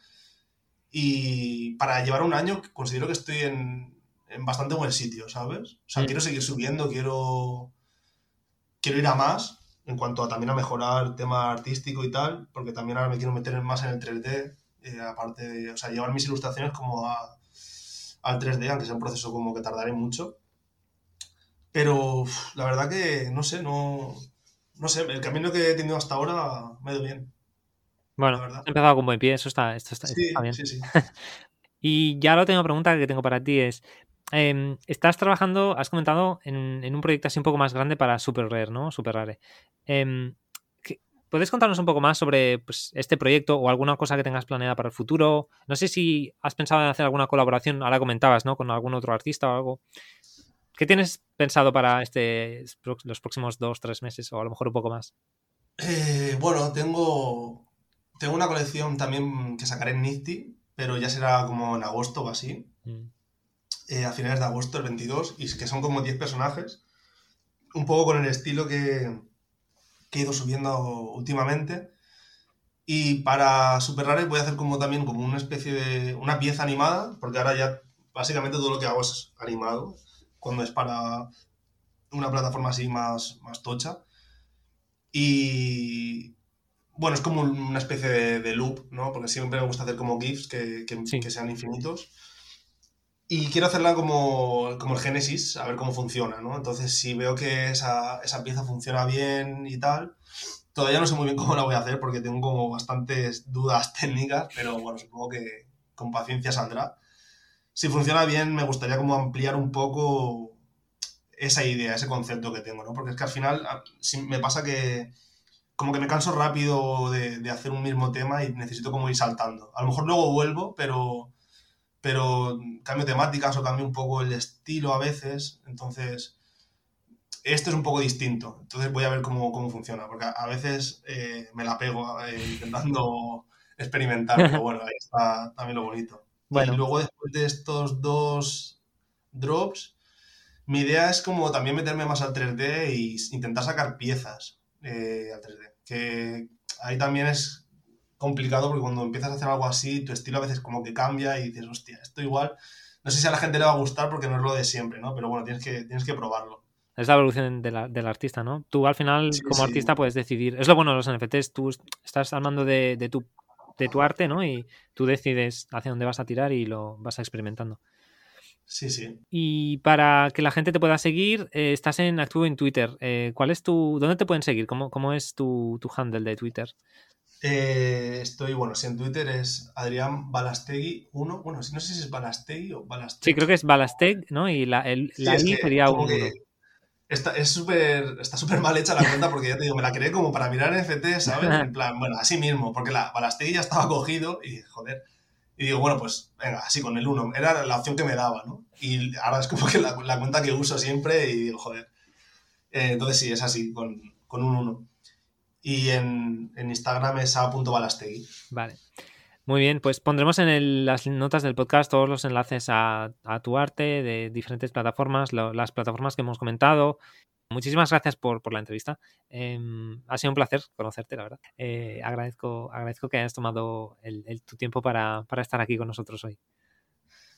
y para llevar un año considero que estoy en, en bastante buen sitio, ¿sabes? O sea, Mm. quiero seguir subiendo, quiero, quiero ir a más en cuanto a también a mejorar el tema artístico y tal, porque también ahora me quiero meter más en el 3D, eh, aparte de, o sea, llevar mis ilustraciones como a, al 3D, aunque sea un proceso como que tardaré mucho. Pero uf, la verdad que, no sé, no, no sé, el camino que he tenido hasta ahora me ha ido bien. Bueno, has empezado con buen pie, eso está, esto está, Sí, está bien. sí, sí. [LAUGHS] Y ya la última pregunta que tengo para ti es, em, estás trabajando, has comentado, en, en un proyecto así un poco más grande para Super Rare, ¿no? Super Rare. Em, ¿qué- ¿Puedes contarnos un poco más sobre pues, este proyecto o alguna cosa que tengas planeada para el futuro? No sé si has pensado en hacer alguna colaboración, ahora comentabas, ¿no? Con algún otro artista o algo. ¿Qué tienes pensado para este, los próximos dos, tres meses o a lo mejor un poco más? Eh, bueno, tengo, tengo una colección también que sacaré en Nifty, pero ya será como en agosto o así, Mm. eh, a finales de agosto, el 22, y que son como 10 personajes, un poco con el estilo que, que he ido subiendo últimamente. Y para Super Rare voy a hacer como también como una especie de una pieza animada, porque ahora ya básicamente todo lo que hago es animado, cuando es para una plataforma así más, más tocha. Y bueno, es como una especie de, de loop, ¿no? Porque siempre me gusta hacer como GIFs que, que- Sí. que sean infinitos. Y quiero hacerla como, como el Génesis, a ver cómo funciona, ¿no? Entonces, si veo que esa, esa pieza funciona bien y tal, todavía no sé muy bien cómo la voy a hacer porque tengo como bastantes dudas [LAUGHS] técnicas, pero bueno, supongo que con paciencia saldrá. Si funciona bien, me gustaría como ampliar un poco esa idea, ese concepto que tengo, ¿no? Porque es que al final me pasa que como que me canso rápido de, de hacer un mismo tema y necesito como ir saltando. A lo mejor luego vuelvo, pero, pero cambio temáticas o cambio un poco el estilo a veces. Entonces, esto es un poco distinto. Entonces voy a ver cómo, cómo funciona, porque a, veces eh, me la pego eh, intentando [LAUGHS] experimentar, pero bueno, ahí está también lo bonito. Bueno. Y luego después de estos dos drops, mi idea es como también meterme más al 3D y s- intentar sacar piezas eh, al 3D. Que ahí también es complicado porque cuando empiezas a hacer algo así, tu estilo a veces como que cambia y dices, hostia, esto igual. No sé si a la gente le va a gustar porque no es lo de siempre, ¿no? Pero bueno, tienes que, tienes que probarlo. Es la evolución de la- del artista, ¿no? Tú al final, Sí, como sí. artista, puedes decidir. Es lo bueno de los NFTs, tú estás armando de, de tu, de tu arte, ¿no? Y tú decides hacia dónde vas a tirar y lo vas experimentando. Sí, sí. Y para que la gente te pueda seguir, eh, estás en activo en Twitter. Eh, ¿Cuál es tu. ¿Dónde te pueden seguir? ¿Cómo, cómo es tu, tu handle de Twitter? Eh, estoy, bueno, si en Twitter es Adrián Balastegui 1. Bueno, no sé si es Balastegui o Balastegui. Sí, creo que es Balasteg, ¿no? Y la, el, Sí, la es I que sería como un que- uno. Está, es súper está súper mal hecha la cuenta porque ya te digo, me la creé como para mirar NFT, ¿sabes? En plan, bueno, así mismo, porque la Balastegui ya estaba cogido y, joder, y digo, bueno, pues venga, así con el 1. Era la opción que me daba, ¿no? Y ahora es como que la, la cuenta que uso siempre y digo, joder. Eh, entonces sí, es así, con, con un 1. Y en, en Instagram es a.balastegui. Vale. Muy bien, pues pondremos en el, las notas del podcast todos los enlaces a, a tu arte de diferentes plataformas, lo, las plataformas que hemos comentado. Muchísimas gracias por, por la entrevista. Eh, ha sido un placer conocerte, la verdad. Eh, agradezco, agradezco que hayas tomado el, el, tu tiempo para, para, estar aquí con nosotros hoy.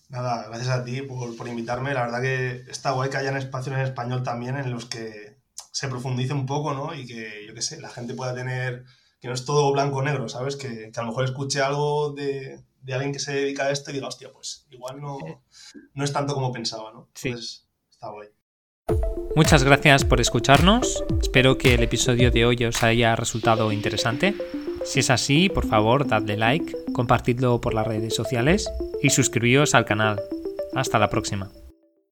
Nada, gracias a ti por, por, invitarme. La verdad que está guay que hayan espacios en español también en los que se profundice un poco, ¿no? Y que, yo qué sé, la gente pueda tener que no es todo blanco o negro, ¿sabes? Que, que, a lo mejor escuche algo de, de, alguien que se dedica a esto y diga, hostia, pues igual no, no es tanto como pensaba, ¿no? Sí. Entonces, está guay. Muchas gracias por escucharnos. Espero que el episodio de hoy os haya resultado interesante. Si es así, por favor, dadle like, compartidlo por las redes sociales y suscribíos al canal. Hasta la próxima.